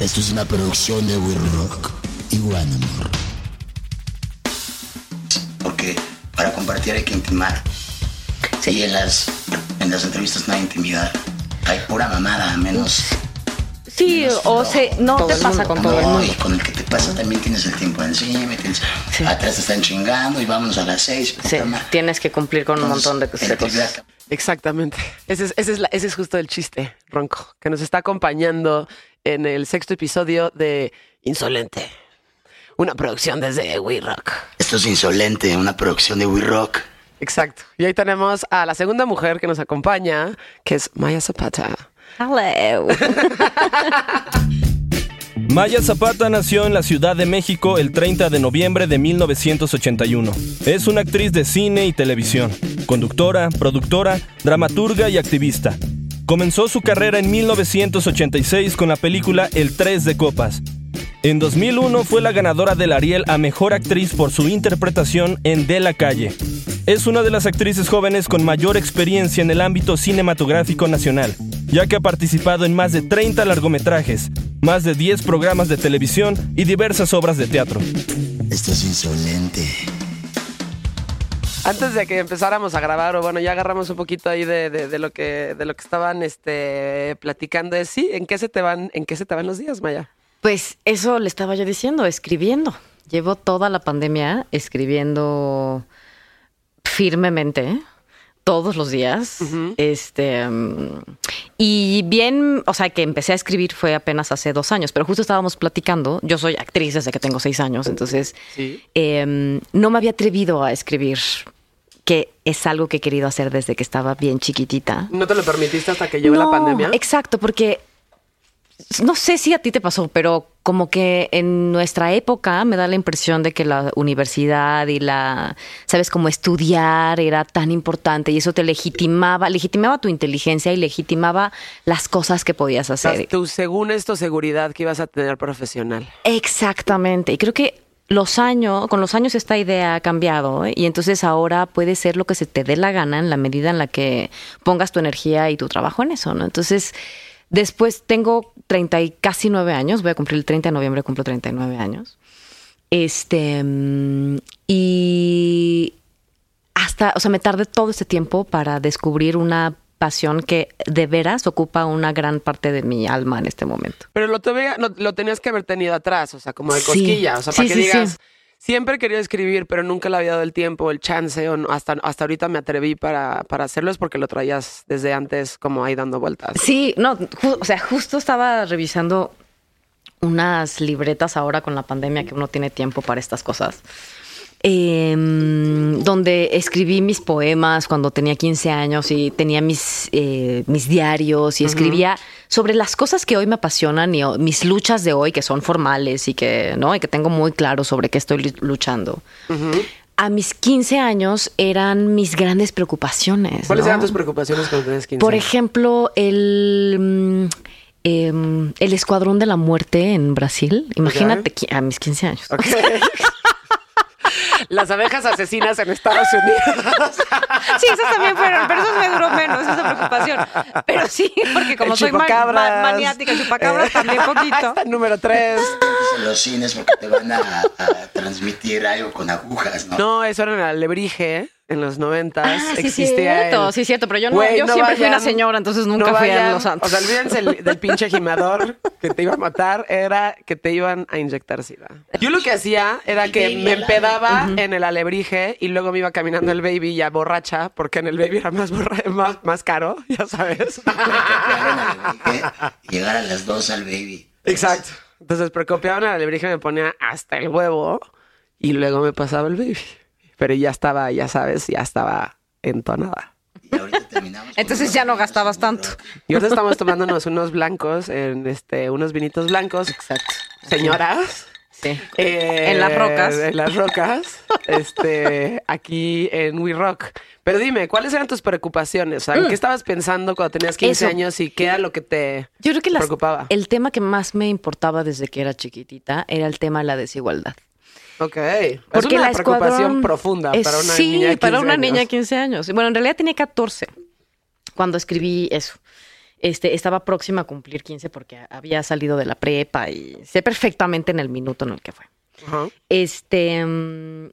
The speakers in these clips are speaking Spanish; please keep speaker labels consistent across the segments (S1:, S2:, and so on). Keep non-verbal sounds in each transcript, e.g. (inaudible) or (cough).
S1: Esto es una producción de We Rock y One Amor. Porque para compartir hay que intimar. Sí, en las, en las entrevistas no hay intimidad. Hay pura mamada, menos.
S2: Sí,
S1: menos
S2: o se, no
S3: Todo
S2: te pasa con todo el
S1: No,
S2: mundo.
S1: y con el que te pasa también tienes el tiempo encima, y tienes- atrás te están chingando y vámonos a las seis.
S2: Sí, tienes que cumplir con un montón de, cosas.
S3: Exactamente. Ese es, ese, es la- ese es justo el chiste, Ronco, que nos está acompañando en el sexto episodio de Insolente. Una producción desde We Rock.
S1: Esto es insolente, una producción de We Rock.
S3: Exacto. Y ahí tenemos a la segunda mujer que nos acompaña, que es Maya Zapata.
S2: Hello. (laughs)
S4: Maya Zapata nació en la Ciudad de México el 30 de noviembre de 1981. Es una actriz de cine y televisión, conductora, productora, dramaturga y activista. Comenzó su carrera en 1986 con la película El Tres de Copas. En 2001 fue la ganadora del Ariel a Mejor Actriz por su interpretación en De la Calle. Es una de las actrices jóvenes con mayor experiencia en el ámbito cinematográfico nacional, ya que ha participado en más de 30 largometrajes, más de 10 programas de televisión y diversas obras de teatro.
S1: Esto es insolente.
S3: Antes de que empezáramos a grabar, o bueno, ya agarramos un poquito ahí de, lo que de lo que estaban este, platicando. Es, sí, ¿en qué se te van, en qué se te van los días, Maya?
S2: Pues eso le estaba yo diciendo, escribiendo. Llevo toda la pandemia escribiendo firmemente todos los días. Este y bien, o sea, que empecé a escribir fue apenas hace dos años, pero justo estábamos platicando. Yo soy actriz desde que tengo seis años, entonces
S3: Sí.
S2: em, no me había atrevido a escribir, que es algo que he querido hacer desde que estaba bien chiquitita.
S3: ¿No te lo permitiste hasta que llegó la pandemia?
S2: Exacto, porque no sé si a ti te pasó, pero como que en nuestra época me da la impresión de que la universidad y la, sabes, como estudiar era tan importante y eso te legitimaba, legitimaba tu inteligencia y legitimaba las cosas que podías hacer.
S3: tu, según esto, seguridad que ibas a tener profesional.
S2: Exactamente. Y creo que los años, con los años esta idea ha cambiado ¿eh? y entonces ahora puede ser lo que se te dé la gana en la medida en la que pongas tu energía y tu trabajo en eso, ¿no? Entonces, después tengo 30 y casi 9 años, voy a cumplir el 30 de noviembre, cumplo 39 años. Este, mm, y hasta, o sea, me tardé todo este tiempo para descubrir una pasión que de veras ocupa una gran parte de mi alma en este momento.
S3: Pero lo, no- lo tenías que haber tenido atrás, o sea, como de
S2: Sí.
S3: cosquilla. O sea, para
S2: Sí,
S3: que
S2: sí,
S3: digas. Siempre quería escribir, pero nunca le había dado el tiempo, el chance, o no- hasta, hasta ahorita me atreví para, para hacerlo, es porque lo traías desde antes como ahí dando vueltas.
S2: Sí, no, o sea, justo estaba revisando unas libretas ahora con la pandemia que uno tiene tiempo para estas cosas. Em, donde escribí mis poemas cuando tenía 15 años y tenía mis, eh, mis diarios y escribía sobre las cosas que hoy me apasionan y mis luchas de hoy que son formales y que, ¿no? y que tengo muy claro sobre qué estoy lu- luchando. A mis 15 años eran mis grandes preocupaciones.
S3: ¿Cuáles
S2: ¿no?
S3: eran tus preocupaciones cuando tenías 15
S2: Por
S3: años?
S2: ejemplo, el, mm, em, el Escuadrón de la Muerte en Brasil. Imagínate, a mis 15 años.
S3: Ok. (laughs) (laughs) Las abejas asesinas en Estados Unidos.
S2: Sí, esas también fueron, pero eso me duró menos, esa preocupación. Pero sí, porque como soy ma- ma- maniática, chupacabras
S3: Eh,
S2: también poquito.
S3: Número 3.
S1: en los cines porque te van a, a transmitir algo con agujas, ¿no?
S3: No, eso era en el alebrije, en los noventas.
S2: Ah, sí,
S3: existía
S2: cierto,
S3: el-
S2: sí, cierto, pero yo no- yo siempre fui una
S3: vayan,
S2: señora, entonces nunca
S3: no
S2: fui a
S3: vayan.
S2: Los Santos.
S3: O sea, olvídense el- del pinche (laughs) gimador que te iba a matar, era que te iban a inyectar sida. Yo lo que hacía era que me empedaba en el alebrije y luego me iba caminando el baby ya borracha, porque en el baby era más, borra- más, más caro, (laughs) ya sabes. (laughs)
S1: Llegar a las dos al baby.
S3: Exacto. Entonces, precopiaban el alebrije, me ponía hasta el huevo y luego me pasaba el baby. Pero ya estaba, ya sabes, ya estaba entonada.
S1: Y ahorita terminamos.
S2: Entonces
S1: unos
S2: ya no gastabas tanto.
S3: Y ahorita estamos tomándonos unos blancos, en este, unos vinitos blancos.
S2: Exacto.
S3: Señoras.
S2: Sí.
S3: eh,
S2: En las rocas.
S3: En las rocas. Este, aquí en We Rock. Pero dime, ¿cuáles eran tus preocupaciones? O sea, ¿En qué estabas pensando cuando tenías 15
S2: Mm. Eso.
S3: años y qué era lo que te
S2: Yo creo que las-
S3: preocupaba?
S2: el tema que más me importaba desde que era chiquitita era el tema de la desigualdad.
S3: Ok. es
S2: Porque
S3: una
S2: la
S3: preocupación
S2: escuadrón-
S3: profunda
S2: es-
S3: para una
S2: sí,
S3: niña de 15
S2: para una niña de
S3: años.
S2: 15 años. Bueno, en realidad tenía 14 cuando escribí eso. Este, estaba próxima a cumplir 15 porque había salido de la prepa y sé perfectamente en el minuto en el que fue.
S3: Ajá.
S2: Este, mm,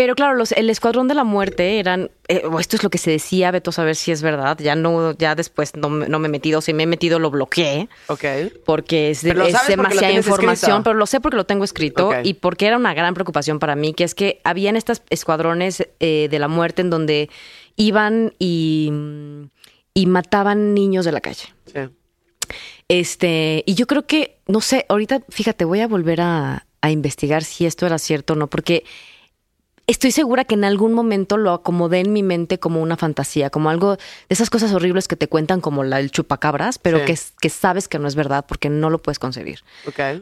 S2: pero claro, los, el Escuadrón de la Muerte eran, eh, esto es lo que se decía, Beto, a ver si es verdad. Ya no, ya después no, me- no me he metido, si me he metido lo bloqueé
S3: Ok.
S2: porque es,
S3: Pero porque
S2: demasiada información,
S3: escrito.
S2: pero lo sé porque lo tengo escrito y porque era una gran preocupación para mí, que es que habían estos escuadrones eh, de la muerte en donde iban y, y mataban niños de la calle.
S3: Sí.
S2: Este, y yo creo que, no sé, ahorita, fíjate, voy a volver a, a investigar si esto era cierto o no, porque estoy segura que en algún momento lo acomodé en mi mente como una fantasía, como algo de esas cosas horribles que te cuentan como la, el chupacabras, pero
S3: Sí.
S2: que, que sabes que no es verdad porque no lo puedes concebir.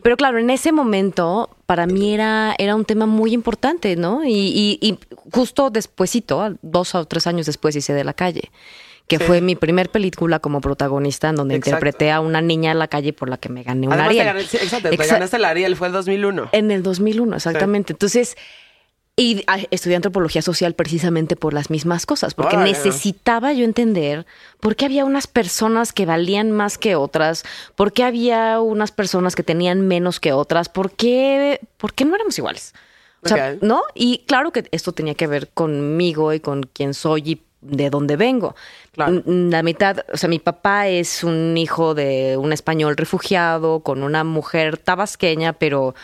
S2: Pero claro, en ese momento para mí era, era un tema muy importante, ¿no? Y, y, y justo despuesito, dos o tres años después hice De la calle, que
S3: Sí.
S2: fue mi primer película como protagonista en donde
S3: Exacto.
S2: interpreté a una niña en la calle por la que me gané un
S3: Además, te
S2: Ariel.
S3: gané- sí, exacto, te
S2: Exa-
S3: ganaste el Ariel, fue el 2001.
S2: En el 2001, exactamente. Entonces, y estudié antropología social precisamente por las mismas cosas, porque necesitaba yo entender por qué había unas personas que valían más que otras, por qué había unas personas que tenían menos que otras, por qué, por qué no éramos iguales. O sea. ¿no? Y claro que esto tenía que ver conmigo y con quién soy y de dónde vengo.
S3: Claro.
S2: La mitad, o sea, mi papá es un hijo de un español refugiado con una mujer tabasqueña, pero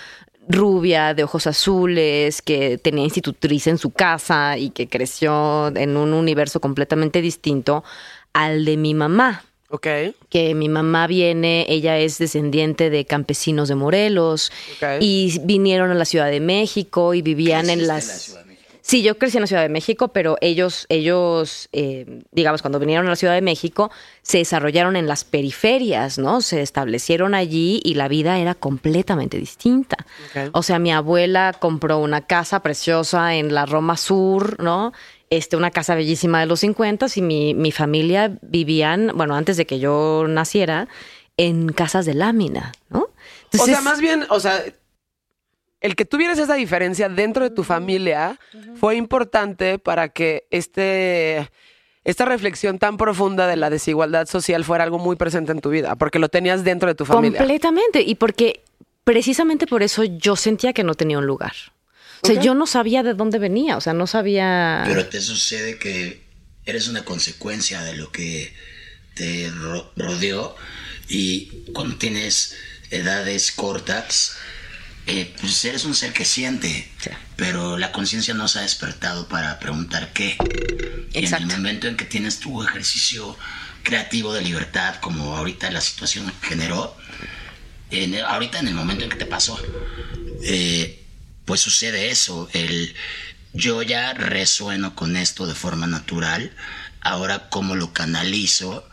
S2: rubia, de ojos azules, que tenía institutriz en su casa y que creció en un universo completamente distinto al de mi mamá
S3: Ok.
S2: que mi mamá viene, ella es descendiente de campesinos de Morelos y vinieron a la Ciudad de México y vivían en las...
S1: en la Ciudad de México.
S2: Sí, yo crecí en la Ciudad de México, pero ellos, ellos, eh, digamos, cuando vinieron a la Ciudad de México, se desarrollaron en las periferias, ¿no? Se establecieron allí y la vida era completamente distinta. O sea, mi abuela compró una casa preciosa en la Roma Sur, ¿no? Este, una casa bellísima de los 50 y mi, mi familia vivían, bueno, antes de que yo naciera, en casas de lámina, ¿no?
S3: o sea, más bien, o sea, el que tuvieras esa diferencia dentro de tu familia fue importante para que este esta reflexión tan profunda de la desigualdad social fuera algo muy presente en tu vida, porque lo tenías dentro de tu familia.
S2: Completamente. Y porque precisamente por eso yo sentía que no tenía un lugar. O sea, yo no sabía de dónde venía, o sea, no sabía...
S1: Pero te sucede que eres una consecuencia de lo que te ro- rodeó y cuando tienes edades cortas, eh, pues eres un ser que siente,
S2: Sí.
S1: pero la conciencia no se ha despertado para preguntar qué. Y en el momento en que tienes tu ejercicio creativo de libertad, como ahorita la situación generó, en el- ahorita en el momento en que te pasó, eh, pues sucede eso. El, yo ya resueno con esto de forma natural. Ahora, ¿cómo lo canalizo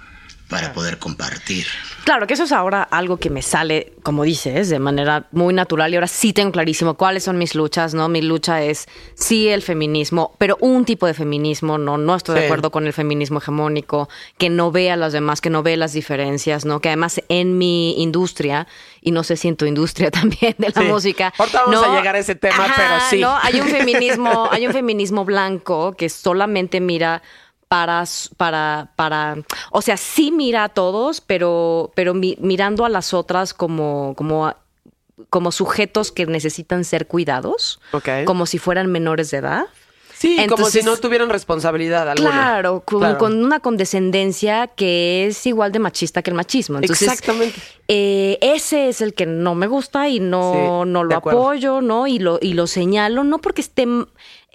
S1: para poder compartir?
S2: Claro, que eso es ahora algo que me sale, como dices, de manera muy natural y ahora sí tengo clarísimo cuáles son mis luchas, ¿no? Mi lucha es sí el feminismo, pero un tipo de feminismo, no, no estoy de acuerdo con el feminismo hegemónico, que no ve a los demás, que no ve las diferencias, ¿no? Que además en mi industria, y no sé si en tu industria (laughs) también de la
S3: Sí.
S2: música.
S3: Ahorita vamos
S2: no-
S3: a llegar a ese tema,
S2: Ajá,
S3: pero sí.
S2: ¿no? Hay un feminismo, (laughs) hay un feminismo blanco que solamente mira para, para, para, o sea, sí mira a todos, pero, pero mi- mirando a las otras como, como, como sujetos que necesitan ser cuidados,
S3: Ok.
S2: como si fueran menores de edad.
S3: Sí, como
S2: Entonces-
S3: si no tuvieran responsabilidad alguna.
S2: Claro, con,
S3: Claro.
S2: con una condescendencia que es igual de machista que el machismo. Entonces,
S3: Exactamente.
S2: eh, ese es el que no me gusta y no,
S3: Sí,
S2: no lo apoyo, ¿no? Y lo, y lo señalo, no porque esté,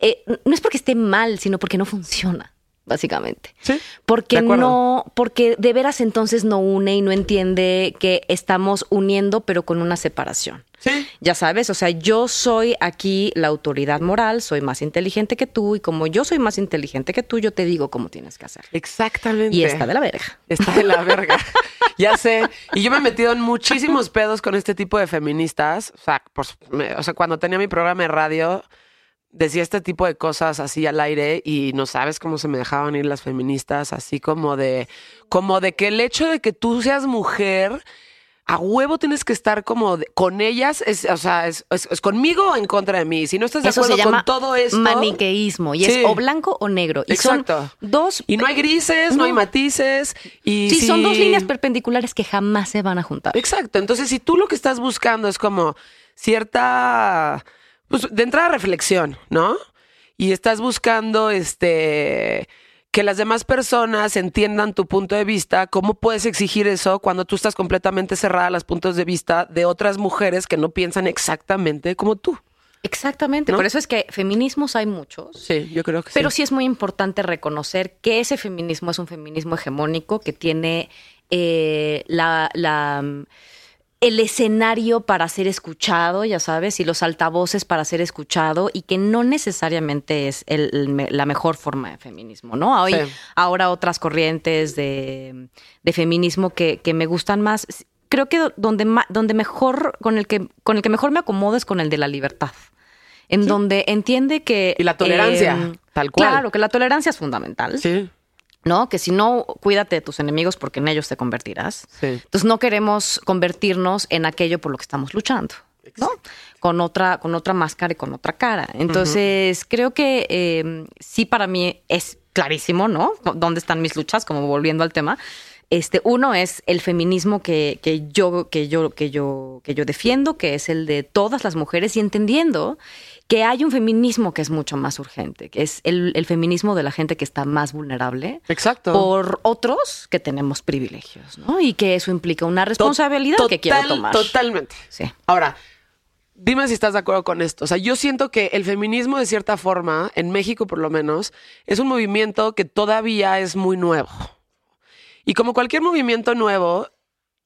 S2: eh, no es porque esté mal, sino porque no funciona, básicamente.
S3: Sí,
S2: Porque
S3: de
S2: no, porque de veras entonces no une y no entiende que estamos uniendo, pero con una separación.
S3: Sí.
S2: Ya sabes, o sea, yo soy aquí la autoridad moral, soy más inteligente que tú, y como yo soy más inteligente que tú, yo te digo cómo tienes que hacer.
S3: Exactamente.
S2: Y está de la verga.
S3: Está de la verga. (laughs) ya sé. Y yo me he metido en muchísimos pedos con este tipo de feministas. O sea, pues, me- o sea, cuando tenía mi programa de radio, decía este tipo de cosas así al aire y no sabes cómo se me dejaban ir las feministas, así como de, como de que el hecho de que tú seas mujer a huevo tienes que estar como de- con ellas, es, o sea, es, es- es conmigo o en contra de mí. Si no estás de
S2: Eso se
S3: acuerdo
S2: llama
S3: con todo esto.
S2: maniqueísmo y
S3: Sí.
S2: es o blanco o negro. Y
S3: Exacto.
S2: son dos
S3: Y no hay grises, no, hay matices. Y
S2: Sí, son
S3: si-
S2: dos líneas perpendiculares que jamás se van a juntar.
S3: Exacto. Entonces, si tú lo que estás buscando es como cierta, pues de entrada reflexión, ¿no? Y estás buscando, este, que las demás personas entiendan tu punto de vista, ¿cómo puedes exigir eso cuando tú estás completamente cerrada a los puntos de vista de otras mujeres que no piensan exactamente como tú?
S2: Exactamente.
S3: ¿No?
S2: Por eso es que feminismos hay muchos.
S3: Sí, yo creo que
S2: Pero
S3: sí.
S2: sí es muy importante reconocer que ese feminismo es un feminismo hegemónico que tiene eh, la, la, el escenario para ser escuchado, ya sabes, y los altavoces para ser escuchado, y que no necesariamente es el- la mejor forma de feminismo, ¿no?
S3: Sí.
S2: ahora otras corrientes de, de feminismo que, que me gustan más. Creo que donde, donde mejor, con el que, con el que mejor me acomodo es con el de la libertad. En donde entiende que.
S3: Y la tolerancia,
S2: em,
S3: tal cual.
S2: Claro, que la tolerancia es fundamental.
S3: Sí,
S2: ¿No? Que si no, cuídate de tus enemigos porque en ellos te convertirás.
S3: sí.
S2: Entonces no queremos convertirnos en aquello por lo que estamos luchando, ¿no? Con otra, con otra máscara y con otra cara. Entonces, creo que eh, sí para mí es clarísimo, ¿no? ¿Dónde están mis luchas? Como volviendo al tema. Este, uno es el feminismo que, que yo, que yo, que yo, que yo defiendo, que es el de todas las mujeres, y entendiendo que hay un feminismo que es mucho más urgente, que es el, el feminismo de la gente que está más vulnerable
S3: Exacto.
S2: por otros que tenemos privilegios, ¿no? Y que eso implica una responsabilidad
S3: Total-
S2: que quiero tomar.
S3: Totalmente.
S2: Sí.
S3: Ahora, dime si estás de acuerdo con esto. O sea, yo siento que el feminismo, de cierta forma, en México por lo menos, es un movimiento que todavía es muy nuevo. Y como cualquier movimiento nuevo,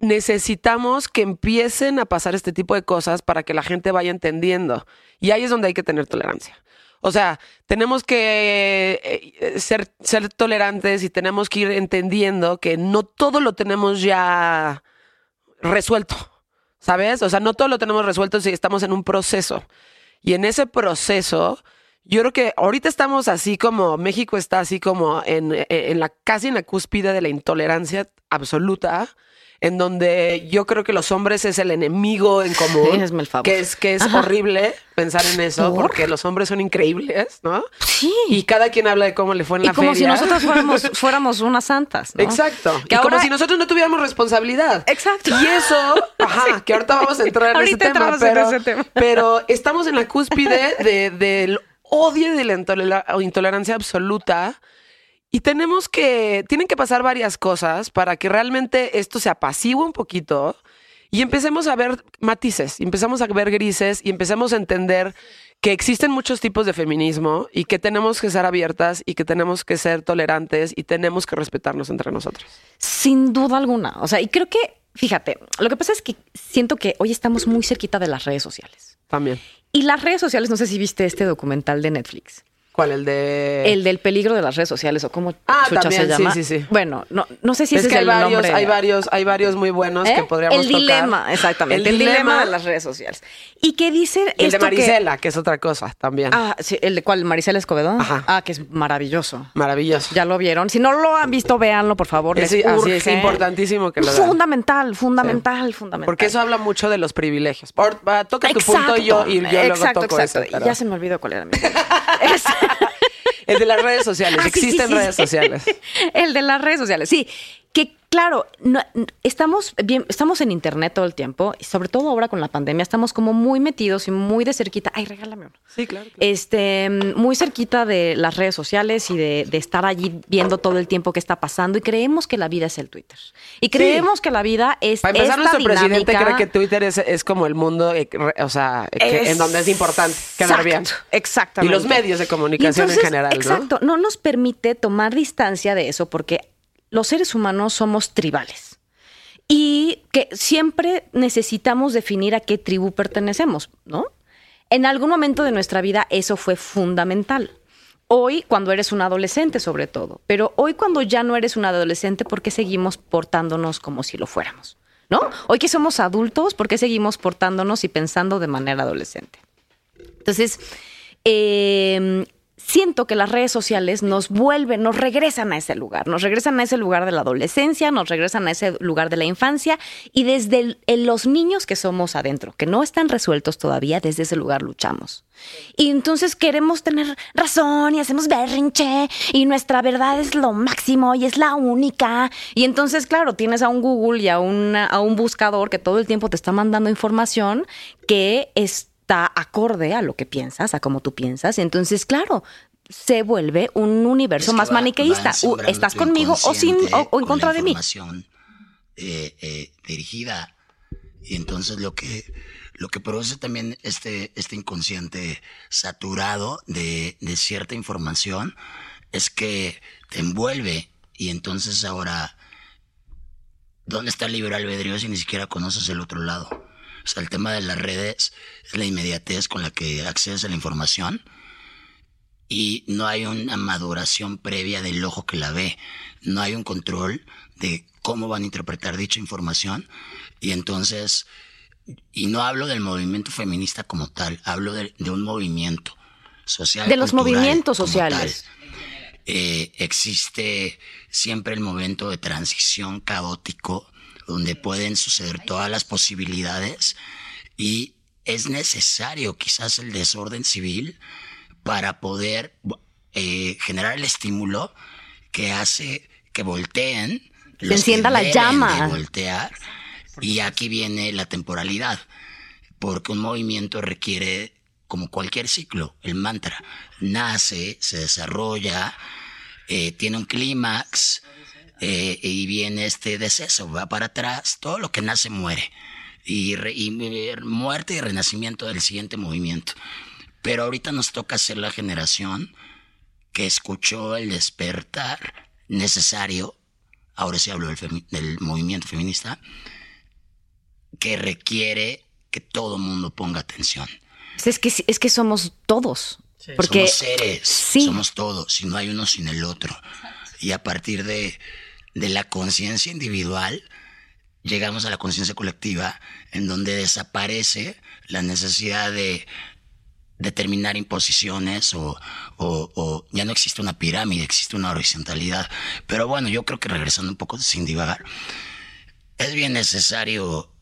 S3: necesitamos que empiecen a pasar este tipo de cosas para que la gente vaya entendiendo. Y ahí es donde hay que tener tolerancia. O sea, tenemos que eh, ser, ser tolerantes y tenemos que ir entendiendo que no todo lo tenemos ya resuelto, ¿sabes? O sea, no todo lo tenemos resuelto si estamos en un proceso. Y en ese proceso, yo creo que ahorita estamos así como, México está así como en, en la casi en la cúspide de la intolerancia absoluta, en donde yo creo que los hombres es el enemigo en común.
S2: Hazme el favor.
S3: Que es, que es
S2: Ajá.
S3: horrible pensar en eso,
S2: ¿Por?
S3: porque los hombres son increíbles, ¿no?
S2: Sí.
S3: Y cada quien habla de cómo le fue en
S2: Y
S3: la
S2: como si
S3: feria.
S2: nosotras fuéramos, (laughs) fuéramos unas santas. ¿no?
S3: Exacto.
S2: Que
S3: y como
S2: ahora-
S3: si nosotros no tuviéramos responsabilidad.
S2: Exacto.
S3: Y eso, ajá, (laughs) que ahorita vamos a entrar en ese tema,
S2: entramos en
S3: pero,
S2: ese tema. (laughs)
S3: pero estamos en la cúspide de- del odio y de la intolerancia absoluta. Y tenemos que, tienen que pasar varias cosas para que realmente esto se apacigüe un poquito y empecemos a ver matices, empezamos a ver grises y empecemos a entender que existen muchos tipos de feminismo y que tenemos que ser abiertas y que tenemos que ser tolerantes y tenemos que respetarnos entre nosotros.
S2: Sin duda alguna. O sea, y creo que, fíjate, lo que pasa es que siento que hoy estamos muy cerquita de las redes sociales.
S3: También.
S2: Y las redes sociales, no sé si viste este documental de Netflix.
S3: ¿Cuál? El de.
S2: El del peligro de las redes sociales o cómo
S3: Ah,
S2: chucha
S3: también,
S2: se llama.
S3: sí, sí, sí.
S2: Bueno, no, no sé si
S3: es
S2: ese
S3: que
S2: es el
S3: varios,
S2: nombre.
S3: hay varios, hay varios muy buenos
S2: ¿Eh?
S3: que podríamos
S2: El
S3: tocar.
S2: dilema, exactamente. El, dilema, de las redes sociales. Y que dice
S3: Y el de
S2: esto
S3: Marisela, que... es otra cosa también.
S2: Ah, sí, el de cuál, Maricela Escobedo.
S3: Ajá.
S2: Ah, que es maravilloso.
S3: Maravilloso.
S2: Ya lo vieron. Si no lo han visto, véanlo, por favor.
S3: Es-
S2: les
S3: así es importantísimo que lo vean.
S2: Fundamental, fundamental, fundamental.
S3: Porque eso habla mucho de los privilegios. Por- va, toca tu
S2: Exacto,
S3: punto y yo, y yo luego toco
S2: exacto.
S3: eso. pero-
S2: Ya se me olvidó cuál era mi (laughs) (laughs)
S3: El de las redes sociales.
S2: Ah, sí,
S3: Existen
S2: sí,
S3: redes
S2: sí.
S3: sociales. (laughs)
S2: El de las redes sociales, sí. Que claro, no- estamos bien, estamos en internet todo el tiempo, y sobre todo ahora con la pandemia, estamos como muy metidos y muy de cerquita. Ay, regálame uno.
S3: Sí, claro.
S2: Este, muy cerquita de las redes sociales y de, de estar allí viendo todo el tiempo qué está pasando y creemos que la vida es el Twitter. Y creemos que la vida es
S3: Para empezar,
S2: esta
S3: nuestro presidente cree que Twitter es, es como el mundo, eh, o sea, que- en donde es importante quedar bien.
S2: Exacto, Exactamente.
S3: Y los medios de comunicación
S2: entonces,
S3: en general, ¿no?
S2: Exacto. ¿no? nos permite tomar distancia de eso porque los seres humanos somos tribales. Y que siempre necesitamos definir a qué tribu pertenecemos, ¿no? En algún momento de nuestra vida eso fue fundamental. Hoy, cuando eres un adolescente, sobre todo. Pero hoy, cuando ya no eres un adolescente, ¿por qué seguimos portándonos como si lo fuéramos? ¿No? Hoy que somos adultos, ¿por qué seguimos portándonos y pensando de manera adolescente? Entonces, eh, siento que las redes sociales nos vuelven, nos regresan a ese lugar, nos regresan a ese lugar de la adolescencia, nos regresan a ese lugar de la infancia y desde los niños que somos adentro, que no están resueltos todavía, desde ese lugar luchamos. Y entonces queremos tener razón y hacemos berrinche y nuestra verdad es lo máximo y es la única. Y entonces, claro, tienes a un Google y a, a un buscador que todo el tiempo te está mandando información que es está acorde a lo que piensas, a cómo tú piensas. Entonces, claro, se vuelve un universo más maniqueísta. ¿Estás conmigo o, sin, o, en contra de mí?
S1: Eh, eh, dirigida. Y entonces lo que, lo que produce también este, este inconsciente saturado de, de cierta información es que te envuelve y entonces ahora, ¿dónde está el libre albedrío si ni siquiera conoces el otro lado? O sea, el tema de las redes es la inmediatez con la que accedes a la información y no hay una maduración previa del ojo que la ve. No hay un control de cómo van a interpretar dicha información y entonces, y no hablo del movimiento feminista como tal, hablo de, un movimiento social.
S2: De los movimientos sociales.
S1: Eh, existe siempre el momento de transición caótico donde pueden suceder todas las posibilidades y es necesario quizás el desorden civil para poder eh, generar el estímulo que hace que volteen.
S2: Se encienda la llama.
S1: voltear. Y aquí viene la temporalidad, porque un movimiento requiere, como cualquier ciclo, el mantra, nace, se desarrolla, eh, tiene un clímax, eh, y viene este deceso, va para atrás, todo lo que nace muere. Y, y, muerte y renacimiento del siguiente movimiento. Pero ahorita nos toca ser la generación que escuchó el despertar necesario, ahora sí hablo del, del movimiento feminista, que requiere que todo mundo ponga atención.
S2: Es que, es que somos todos. Porque
S1: somos seres, somos todos, si no hay uno sin el otro. Y a partir de, de la conciencia individual, llegamos a la conciencia colectiva, en donde desaparece la necesidad de determinar imposiciones o, ya no existe una pirámide, existe una horizontalidad. Pero bueno, yo creo que regresando un poco sin divagar, es bien necesario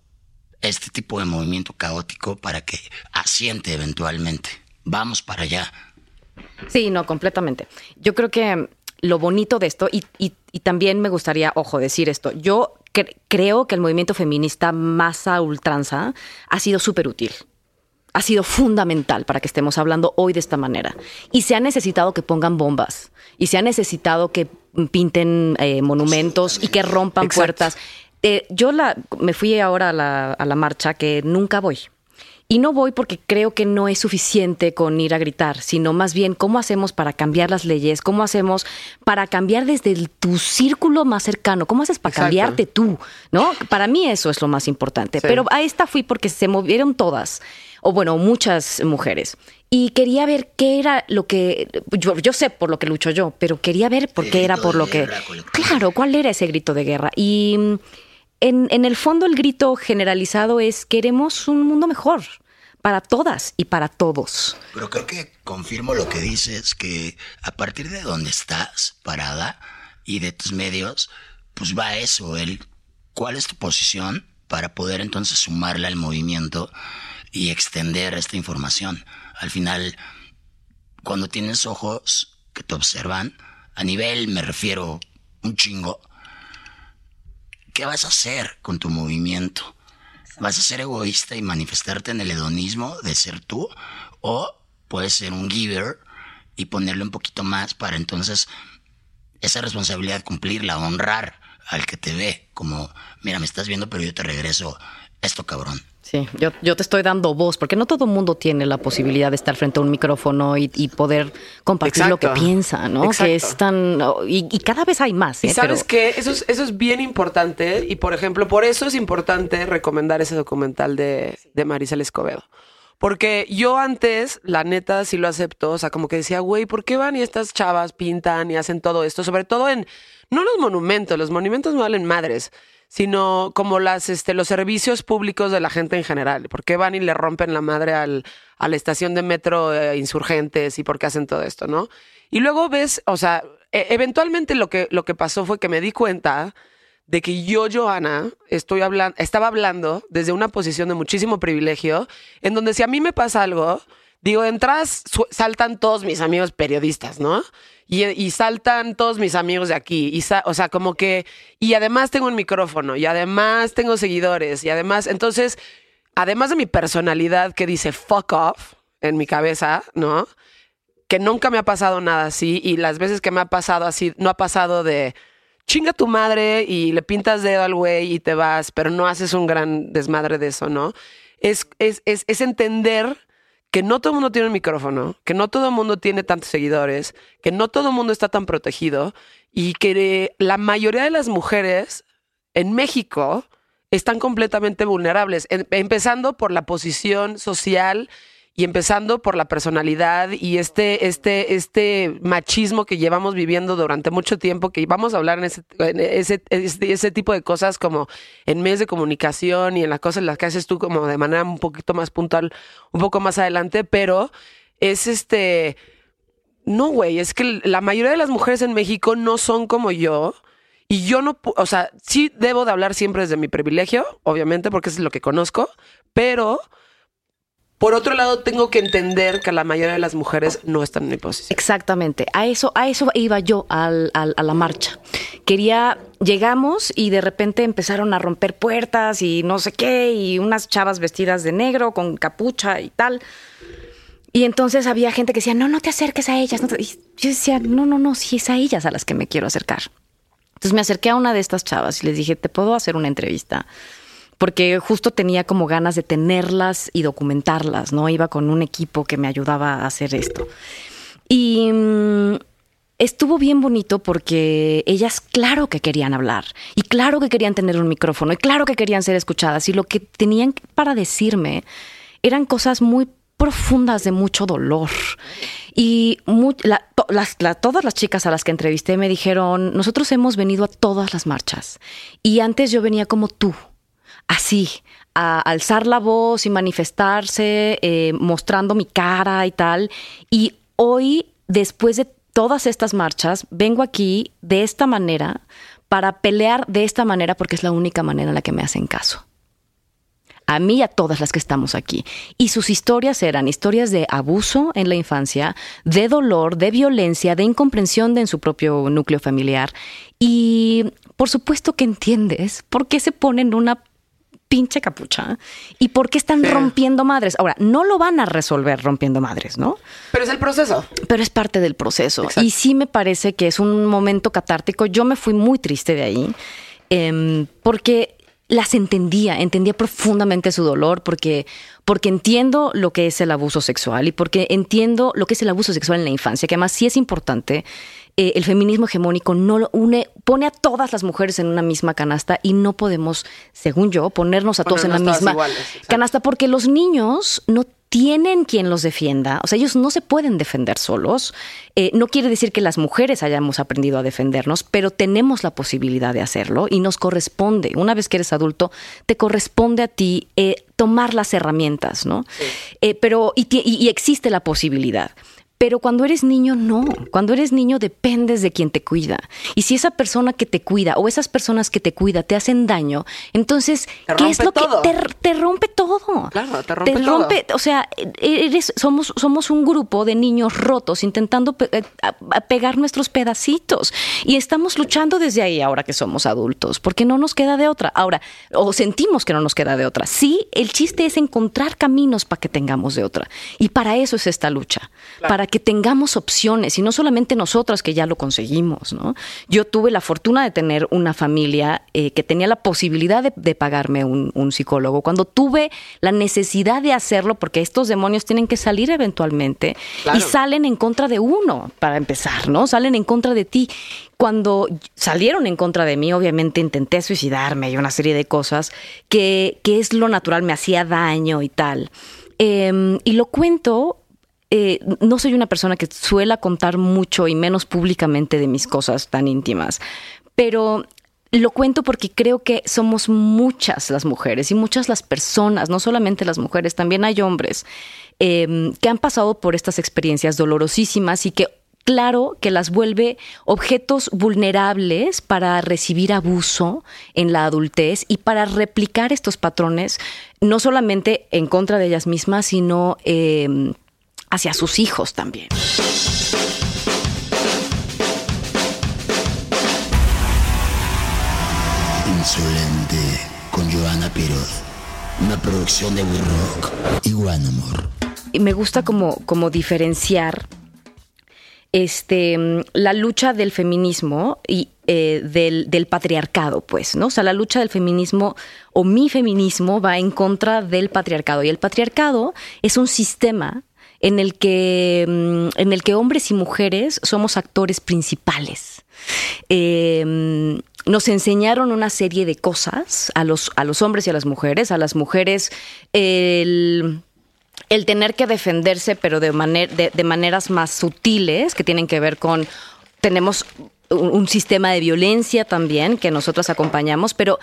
S1: este tipo de movimiento caótico para que asiente eventualmente. Vamos para allá.
S2: Sí, no, completamente. Yo creo que lo bonito de esto, y, también me gustaría, ojo, decir esto, yo creo que el movimiento feminista más a ultranza ha sido súper útil. Ha sido fundamental para que estemos hablando hoy de esta manera. Y se ha necesitado que pongan bombas. Y se ha necesitado que pinten eh, monumentos y que rompan puertas. Eh, yo la, me fui ahora a la, a la marcha que nunca voy. Y no voy porque creo que no es suficiente con ir a gritar, sino más bien cómo hacemos para cambiar las leyes, cómo hacemos para cambiar desde tu círculo más cercano, cómo haces para cambiarte tú, ¿no? Para mí eso es lo más importante. Pero a esta fui porque se movieron todas, o bueno, muchas mujeres. Y quería ver qué era lo que. Yo, sé por lo que lucho yo, pero quería ver por qué era por lo que. Claro, cuál era ese grito de guerra. Y en, el fondo el grito generalizado es queremos un mundo mejor para todas y para todos.
S1: Pero creo que confirmo lo que dices, que a partir de donde estás parada y de tus medios, pues va eso, el cuál es tu posición para poder entonces sumarla al movimiento y extender esta información. Al final, cuando tienes ojos que te observan, a nivel me refiero un chingo, ¿qué vas a hacer con tu movimiento? ¿Vas a ser egoísta y manifestarte en el hedonismo de ser tú? ¿O puedes ser un giver y ponerle un poquito más para entonces esa responsabilidad cumplirla, honrar al que te ve, como, mira, me estás viendo, pero yo te regreso esto, cabrón.
S2: Sí, yo, yo te estoy dando voz, porque no todo el mundo tiene la posibilidad de estar frente a un micrófono y, poder compartir lo que piensa, ¿no? Que es tan... Y, cada vez hay más.
S3: Y ¿eh? sabes que eso es, eso es bien importante y, por ejemplo, por eso es importante recomendar ese documental de, de Escobedo. Porque yo antes, la neta, sí lo acepto. O sea, como que decía, güey, ¿por qué van y estas chavas pintan y hacen todo esto? Sobre todo en, no los monumentos, los monumentos no valen madres sino como las, este, los servicios públicos de la gente en general. ¿Por qué van y le rompen la madre al, a la estación de metro eh, insurgentes y por qué hacen todo esto, no? Y luego ves, o sea, e- eventualmente lo que, lo que pasó fue que me di cuenta de que yo, Joana, estoy hablando, estaba hablando desde una posición de muchísimo privilegio, en donde si a mí me pasa algo, digo, su- saltan todos mis amigos periodistas, ¿no? Y, y saltan todos mis amigos de aquí, y o sea, como que, y además tengo un micrófono, y además tengo seguidores, y además, entonces, además de mi personalidad que dice fuck off en mi cabeza, ¿no? que nunca me ha pasado nada así y las veces que me ha pasado así, no ha pasado de chinga tu madre y le pintas dedo al güey y te vas, pero no haces un gran desmadre de eso, ¿no? Es, es, es, es entender que no todo el mundo tiene un micrófono, que no todo el mundo tiene tantos seguidores, que no todo el mundo está tan protegido y que la mayoría de las mujeres en México están completamente vulnerables, em- empezando por la posición social y empezando por la personalidad y este, este, este machismo que llevamos viviendo durante mucho tiempo, que vamos a hablar en ese, ese, ese, ese tipo de cosas como en medios de comunicación y en las cosas en las que haces tú como de manera un poquito más puntual, un poco más adelante, pero es este... No, güey, es que la mayoría de las mujeres en México no son como yo. Y yo no, o sea, sí debo de hablar siempre desde mi privilegio, obviamente, porque es lo que conozco, pero por otro lado tengo que entender que la mayoría de las mujeres no están en mi posición.
S2: Exactamente, a eso, a eso iba yo al- al- a la marcha. Quería, llegamos y de repente empezaron a romper puertas y no sé qué, y unas chavas vestidas de negro con capucha y tal. Y entonces había gente que decía, no, no te acerques a ellas. no te-". Y yo decía, no, no, no, sí es a ellas a las que me quiero acercar. Entonces me acerqué a una de estas chavas y les dije, ¿te puedo hacer una entrevista? Porque justo tenía como ganas de tenerlas y documentarlas, ¿no? Iba con un equipo que me ayudaba a hacer esto. Y mm, estuvo bien bonito porque ellas claro que querían hablar y claro que querían tener un micrófono y claro que querían ser escuchadas y lo que tenían para decirme eran cosas muy profundas de mucho dolor. Y todas las chicas a las que entrevisté me dijeron, nosotros hemos venido a todas las marchas y antes yo venía como tú, así, a alzar la voz y manifestarse, eh, mostrando mi cara y tal. Y hoy, después de todas estas marchas, vengo aquí de esta manera para pelear de esta manera porque es la única manera en la que me hacen caso. A mí y a todas las que estamos aquí. Y sus historias eran historias de abuso en la infancia, de dolor, de violencia, de incomprensión en su propio núcleo familiar. Y por supuesto que entiendes por qué se ponen una pinche capucha y por qué están
S3: Sí.
S2: rompiendo madres. Ahora, no lo van a resolver rompiendo madres, ¿no?
S3: Pero es el proceso.
S2: pero es parte del proceso.
S3: Exacto.
S2: Y sí me parece que es un momento catártico. Yo me fui muy triste de ahí em, porque las entendía, entendía profundamente su dolor porque, porque entiendo lo que es el abuso sexual y porque entiendo lo que es el abuso sexual en la infancia, que además sí es importante. Eh, el feminismo hegemónico no lo une, pone a todas las mujeres en una misma canasta y no podemos, según yo, ponernos a todos en la misma
S3: iguales,
S2: canasta porque los niños no tienen quien los defienda, o sea, ellos no se pueden defender solos. Eh, no quiere decir que las mujeres hayamos aprendido a defendernos, pero tenemos la posibilidad de hacerlo y nos corresponde, una vez que eres adulto, te corresponde a ti eh, tomar las herramientas, ¿no? Pero, y, ti- y- y existe la posibilidad. Pero cuando eres niño, no. Cuando eres niño dependes de quien te cuida. Y si esa persona que te cuida o esas personas que te cuida te hacen daño, entonces,
S3: Te
S2: ¿qué es lo
S3: todo.
S2: que te, te rompe todo?
S3: Claro, te rompe todo.
S2: o sea, eres, somos, somos un grupo de niños rotos intentando pe- eh, a- a pegar nuestros pedacitos. Y estamos luchando desde ahí ahora que somos adultos, porque no nos queda de otra. Ahora, o sentimos que no nos queda de otra. Sí, el chiste es encontrar caminos para que tengamos de otra. Y para eso es esta lucha, para que tengamos opciones, y no solamente nosotras que ya lo conseguimos, ¿no? Yo tuve la fortuna de tener una familia eh, que tenía la posibilidad de, de pagarme un, un psicólogo. Cuando tuve la necesidad de hacerlo, porque estos demonios tienen que salir eventualmente,
S3: Claro.
S2: y salen en contra de uno, para empezar, ¿no? Salen en contra de ti. Cuando salieron en contra de mí, obviamente intenté suicidarme y una serie de cosas que, que es lo natural, me hacía daño y tal. Eh, y lo cuento eh, no soy una persona que suela contar mucho y menos públicamente de mis cosas tan íntimas, pero lo cuento porque creo que somos muchas las mujeres y muchas las personas, no solamente las mujeres, también hay hombres em, que han pasado por estas experiencias dolorosísimas y que claro que las vuelve objetos vulnerables para recibir abuso en la adultez y para replicar estos patrones, no solamente en contra de ellas mismas, sino em, hacia sus hijos también.
S1: Insolente con Joana Piroz, una producción de We Rock y One Amor.
S2: Y me gusta como, como diferenciar este, la lucha del feminismo y eh, del, patriarcado, pues, ¿no? O sea, la lucha del feminismo o mi feminismo va en contra del patriarcado. Y el patriarcado es un sistema en el que, mm, en el que hombres y mujeres somos actores principales. Em, nos enseñaron una serie de cosas a los, a los hombres y a las mujeres. A las mujeres el el tener que defenderse, pero de, de, maneras más sutiles, que tienen que ver con, tenemos un, sistema de violencia también que nosotros acompañamos, pero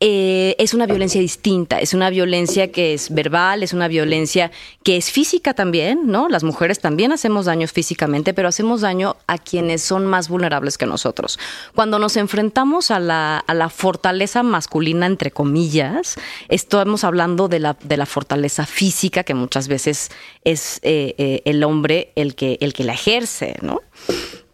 S2: eh, es una violencia distinta, es una violencia que es verbal, es una violencia que es física también, ¿no? Las mujeres también hacemos daños físicamente, pero hacemos daño a quienes son más vulnerables que nosotros. Cuando nos enfrentamos a la, a la fortaleza masculina, entre comillas, estamos hablando de la, de la fortaleza física, que muchas veces es eh, eh, el hombre el que, el que la ejerce, ¿no?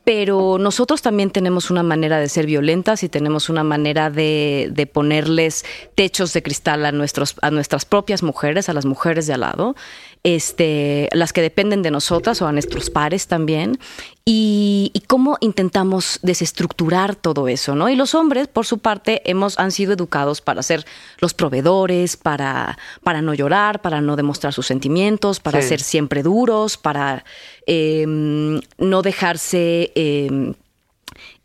S2: Pero nosotros también tenemos una manera de ser violentas y tenemos una manera de, de, ponerles techos de cristal a, nuestros, a nuestras propias mujeres, a las mujeres de al lado este, las que dependen de nosotras o a nuestros pares también, y, cómo intentamos desestructurar todo eso, ¿no? Y los hombres, por su parte, hemos, han sido educados para ser los proveedores, para, para no llorar, para no demostrar sus sentimientos, para ser siempre duros, para em, no dejarse... Em,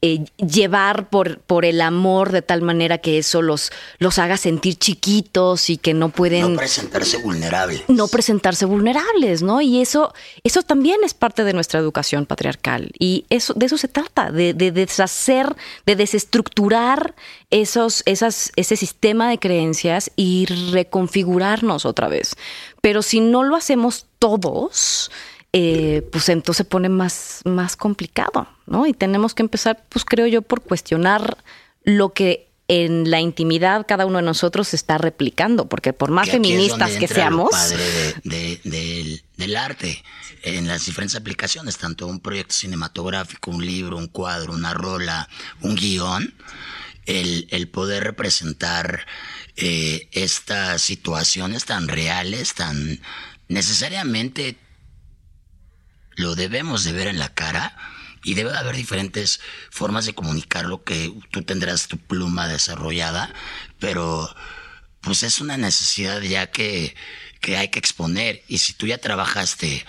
S2: eh, llevar por, por el amor de tal manera que eso los, los haga sentir chiquitos y que no pueden...
S1: No presentarse vulnerables.
S2: No presentarse vulnerables, ¿no? Y eso, eso también es parte de nuestra educación patriarcal. Y eso, de eso se trata, de, de deshacer, de desestructurar esos, esas, ese sistema de creencias y reconfigurarnos otra vez. Pero si no lo hacemos todos, eh, pues entonces se pone más, más complicado, ¿no? Y tenemos que empezar, pues creo yo, por cuestionar lo que en la intimidad cada uno de nosotros está replicando, porque por más feministas que seamos...
S1: padre del arte, en las diferentes aplicaciones, tanto un proyecto cinematográfico, un libro, un cuadro, una rola, un guion, el, el poder representar eh, estas situaciones tan reales, tan necesariamente lo debemos de ver en la cara y debe haber diferentes formas de comunicarlo que tú tendrás tu pluma desarrollada, pero pues es una necesidad ya que, que hay que exponer y si tú ya trabajaste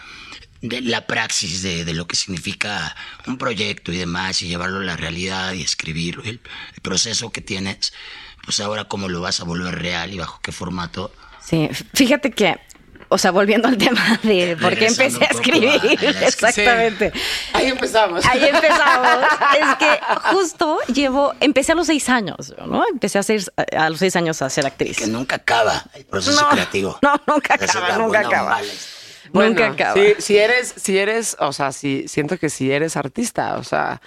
S1: de la praxis de, de, lo que significa un proyecto y demás y llevarlo a la realidad y escribir el, el proceso que tienes, pues ahora cómo lo vas a volver real y bajo qué formato.
S2: Sí, fíjate que o sea, volviendo al tema de por qué empecé a escribir. Exactamente.
S3: Ahí empezamos.
S2: Ahí empezamos. (laughs) es que justo llevo, empecé a los seis años, ¿no? Empecé a, ser, a los seis años a ser actriz.
S1: Que nunca acaba el proceso creativo.
S2: No, nunca acaba, nunca acaba. nunca acaba.
S3: si eres, si eres, o sea, si siento que si eres artista, o sea,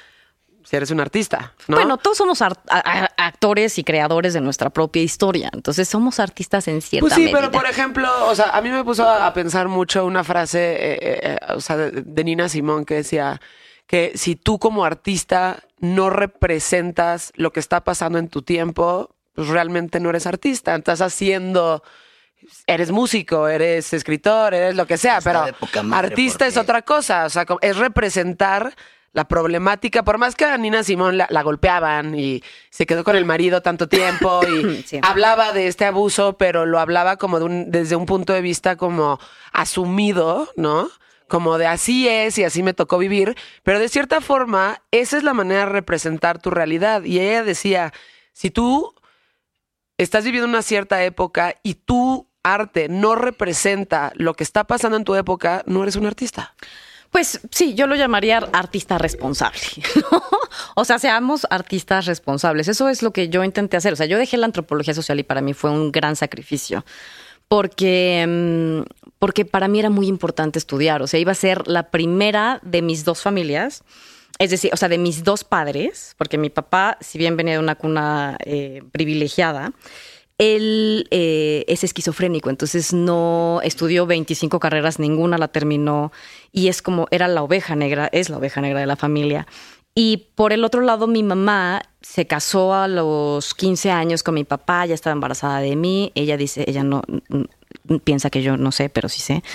S3: si eres un artista. ¿no?
S2: Bueno, todos somos actores y creadores de nuestra propia historia, entonces somos artistas en cierta
S3: Pues sí,
S2: pero
S3: por ejemplo, o sea, a mí me puso a pensar mucho una frase, eh, eh, eh, o sea, de, Nina Simón que decía que si tú como artista no representas lo que está pasando en tu tiempo, pues realmente no eres artista, estás haciendo eres músico, eres escritor, eres lo que sea, pero artista es otra cosa, o sea, es representar la problemática, por más que a Nina Simón la, golpeaban y se quedó con el marido tanto tiempo (coughs) y hablaba de este abuso, pero lo hablaba como de un, desde un punto de vista como asumido, ¿no? Como de así es y así me tocó vivir, pero de cierta forma esa es la manera de representar tu realidad. Y ella decía, si tú estás viviendo una cierta época y tu arte no representa lo que está pasando en tu época, no eres un artista.
S2: Pues sí, yo lo llamaría artista responsable, (laughs) O sea, seamos artistas responsables. Eso es lo que yo intenté hacer. O sea, yo dejé la antropología social y para mí fue un gran sacrificio. Porque, mm, porque para mí era muy importante estudiar. O sea, iba a ser la primera de mis dos familias. Es decir, o sea, de mis dos padres, porque mi papá, si bien venía de una cuna eh, privilegiada, él eh, es esquizofrénico, entonces no estudió 25 carreras, ninguna la terminó y es como era la oveja negra, es la oveja negra de la familia. Y por el otro lado, mi mamá se casó a los 15 años con mi papá, ya estaba embarazada de mí. Ella dice, ella no piensa que yo no sé, pero sí sé. (laughs)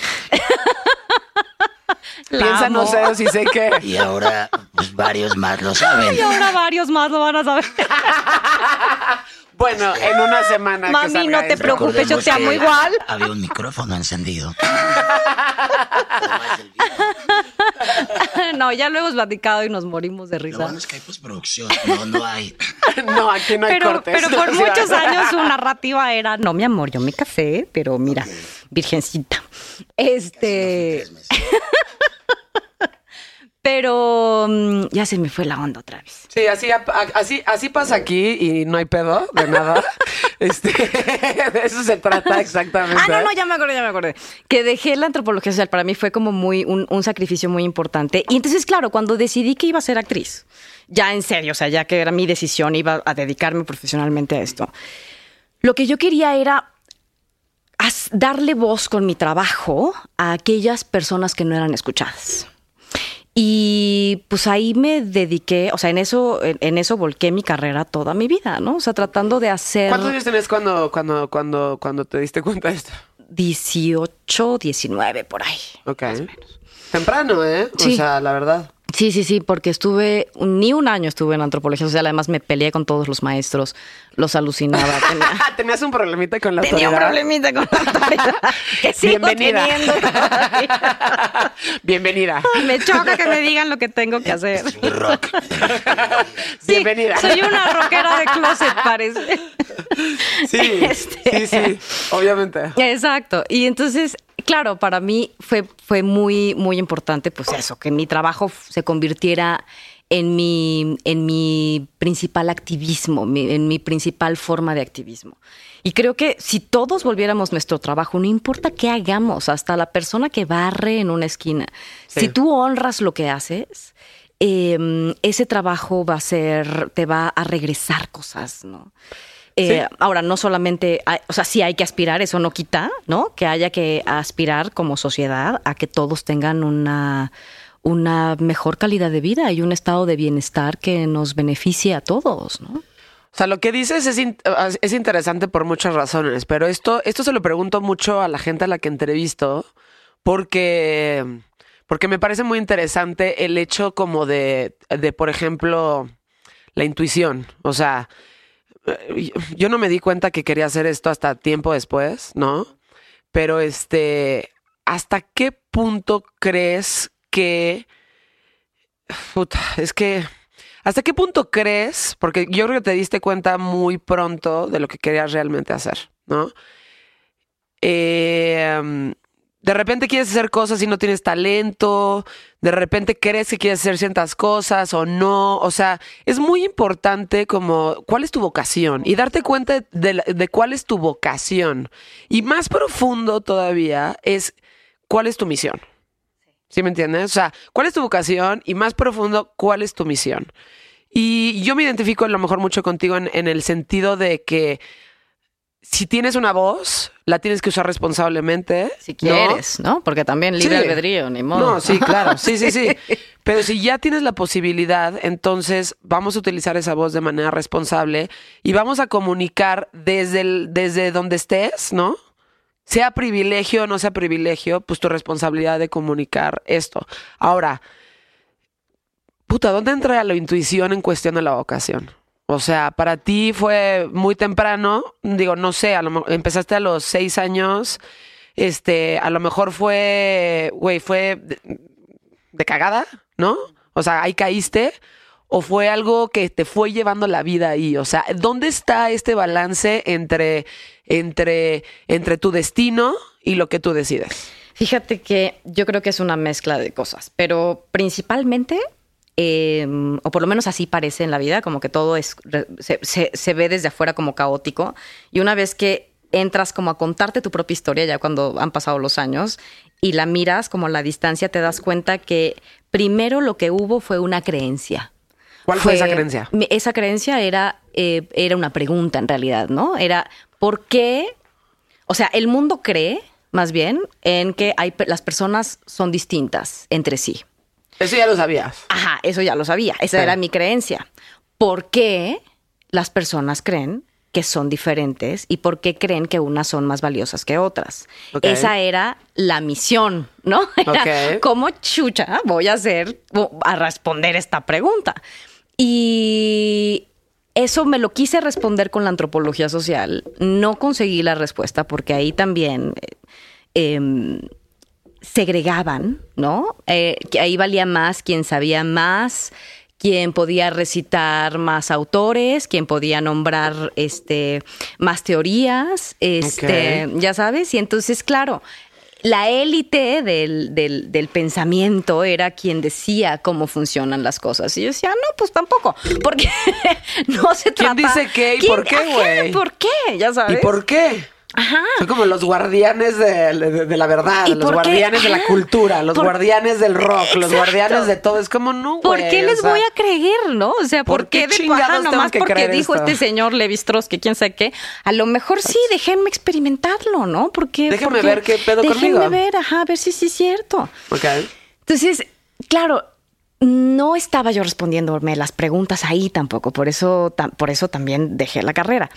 S3: Piensa, no sé, si sé qué.
S1: Y ahora pues, varios más lo saben.
S2: Y ahora varios más lo van a saber. (laughs)
S3: Bueno, en una semana.
S2: Mami, no te preocupes, yo te amo igual.
S1: Había un micrófono encendido. (laughs)
S2: no, ya lo hemos platicado y nos morimos de risa.
S1: Lo bueno es que hay postproducción, no, no hay. (laughs)
S3: no, aquí no hay
S2: pero,
S3: cortes.
S2: Pero por (laughs) muchos años su narrativa era, no, mi amor, yo me casé, pero mira, virgencita. Este... Pero mm, ya se me fue la onda otra vez.
S3: Sí, así, así, así pasa aquí y no hay pedo de nada. (laughs) este, (laughs) de eso se trata exactamente.
S2: Ah, no, no, ya me acordé, ya me acordé. Que dejé la antropología social para mí fue como muy un, un sacrificio muy importante. Y entonces, claro, cuando decidí que iba a ser actriz, ya en serio, o sea, ya que era mi decisión, iba a dedicarme profesionalmente a esto. Lo que yo quería era darle voz con mi trabajo a aquellas personas que no eran escuchadas. Y pues ahí me dediqué, o sea, en eso, en, eso volqué mi carrera toda mi vida, ¿no? O sea, tratando de hacer.
S3: ¿Cuántos años tenés cuando, cuando, cuando, cuando te diste cuenta de esto?
S2: 18, 19, por ahí.
S3: Ok. Temprano, ¿eh? O sea, la verdad.
S2: Sí, sí, sí, porque estuve, ni un año estuve en antropología social, además me peleé con todos los maestros, los alucinaba. (laughs)
S3: Tenías un problemita con la
S2: Tenía un problemita con la autoridad que sigo
S3: Bienvenida.
S2: teniendo todavía. (laughs)
S3: Bienvenida.
S2: Me choca que me digan lo que tengo que hacer.
S1: Rock.
S2: Sí,
S3: Bienvenida.
S2: Soy una rockera de closet, parece.
S3: Sí,
S2: Este-
S3: sí, sí, obviamente.
S2: Exacto. Y entonces, claro, para mí fue, fue muy, muy importante, pues eso, que mi trabajo se convirtiera en mi, en mi principal activismo, mi- en mi principal forma de activismo. Y creo que si todos volviéramos nuestro trabajo, no importa qué hagamos, hasta la persona que barre en una esquina,
S3: Sí.
S2: si tú honras lo que haces, eh, ese trabajo va a ser, te va a regresar cosas, ¿no? Eh,
S3: Sí.
S2: Ahora, no solamente, hay- o sea, sí hay que aspirar, eso no quita, ¿no? Que haya que aspirar como sociedad a que todos tengan una, una mejor calidad de vida y un estado de bienestar que nos beneficie a todos, ¿no?
S3: O sea, lo que dices es, in- es interesante por muchas razones, pero esto, esto se lo pregunto mucho a la gente a la que entrevisto, porque, porque me parece muy interesante el hecho como de, de, por ejemplo, la intuición. O sea, yo no me di cuenta que quería hacer esto hasta tiempo después, ¿no? Pero este, ¿hasta qué punto crees que... Puta, es que... ¿Hasta qué punto crees? Porque yo creo que te diste cuenta muy pronto de lo que querías realmente hacer, ¿no? Eh, de repente quieres hacer cosas y no tienes talento, de repente crees que quieres hacer ciertas cosas o no, o sea, es muy importante como cuál es tu vocación y darte cuenta de, cuál es tu vocación. Y más profundo todavía es cuál es tu misión. ¿Sí me entiendes? O sea, ¿cuál es tu vocación? Y más profundo, ¿cuál es tu misión? Y yo me identifico a lo mejor mucho contigo en el sentido de que si tienes una voz, la tienes que usar responsablemente.
S2: Si
S3: ¿no?
S2: quieres, ¿no? Porque también libre
S3: Sí.
S2: albedrío, ni modo.
S3: No, sí, claro. Sí, sí, sí. (laughs) Pero si ya tienes la posibilidad, entonces vamos a utilizar esa voz de manera responsable y vamos a comunicar desde, el, desde donde estés, ¿no? Sea privilegio o no sea privilegio, pues tu responsabilidad de comunicar esto. Ahora, puta, ¿dónde entra la intuición en cuestión de la vocación? O sea, para ti fue muy temprano, digo, no sé, a lo empezaste a los seis años, este, a lo mejor fue, güey, fue de, de cagada, ¿no? O sea, ahí caíste, o fue algo que te fue llevando la vida ahí. O sea, ¿dónde está este balance entre, entre, entre tu destino y lo que tú decides?
S2: Fíjate que yo creo que es una mezcla de cosas, pero principalmente em, o por lo menos así parece en la vida, como que todo es, se, se, se ve desde afuera como caótico. Y una vez que entras como a contarte tu propia historia, ya cuando han pasado los años, y la miras como a la distancia, te das cuenta que primero lo que hubo fue una creencia.
S3: ¿Cuál fue, esa creencia?
S2: Esa creencia era, eh, era una pregunta en realidad, ¿no? Era, ¿por qué? O sea, el mundo cree, más bien, en que hay, las personas son distintas entre sí.
S3: Eso ya lo sabías.
S2: Ajá, eso ya lo sabía. Esa era mi creencia. ¿Por qué las personas creen que son diferentes y por qué creen que unas son más valiosas que otras. Esa era la misión, ¿no? (laughs) Era ¿Cómo chucha voy a hacer, a responder esta pregunta? Y eso me lo quise responder con la antropología social. No conseguí la respuesta porque ahí también eh, em, segregaban, ¿no? Eh, ahí valía más quien sabía más quien podía recitar más autores, quien podía nombrar este más teorías, este, ya sabes, y entonces, claro, la élite del, del, pensamiento era quien decía cómo funcionan las cosas. Y yo decía, no, pues tampoco, porque (laughs) no se trata...
S3: ¿Quién dice qué y por qué, güey?
S2: ¿Por qué? Ya sabes.
S3: ¿Y por qué? Ajá. Son como los guardianes de, la verdad, los guardianes de la cultura, los guardianes del rock, los guardianes de todo. Es como, no,
S2: ¿Por qué les voy a creer, no? O sea, ¿por, qué, de ajá, nomás porque dijo este señor Levi Strauss que quién sabe qué? A lo mejor sí, déjenme experimentarlo, ¿no? Porque...
S3: Déjenme ver qué pedo
S2: déjenme
S3: conmigo.
S2: ver, ajá, a ver si sí es cierto.
S3: Ok.
S2: Entonces, claro, no estaba yo respondiéndome las preguntas ahí tampoco, por eso, por eso también dejé la carrera.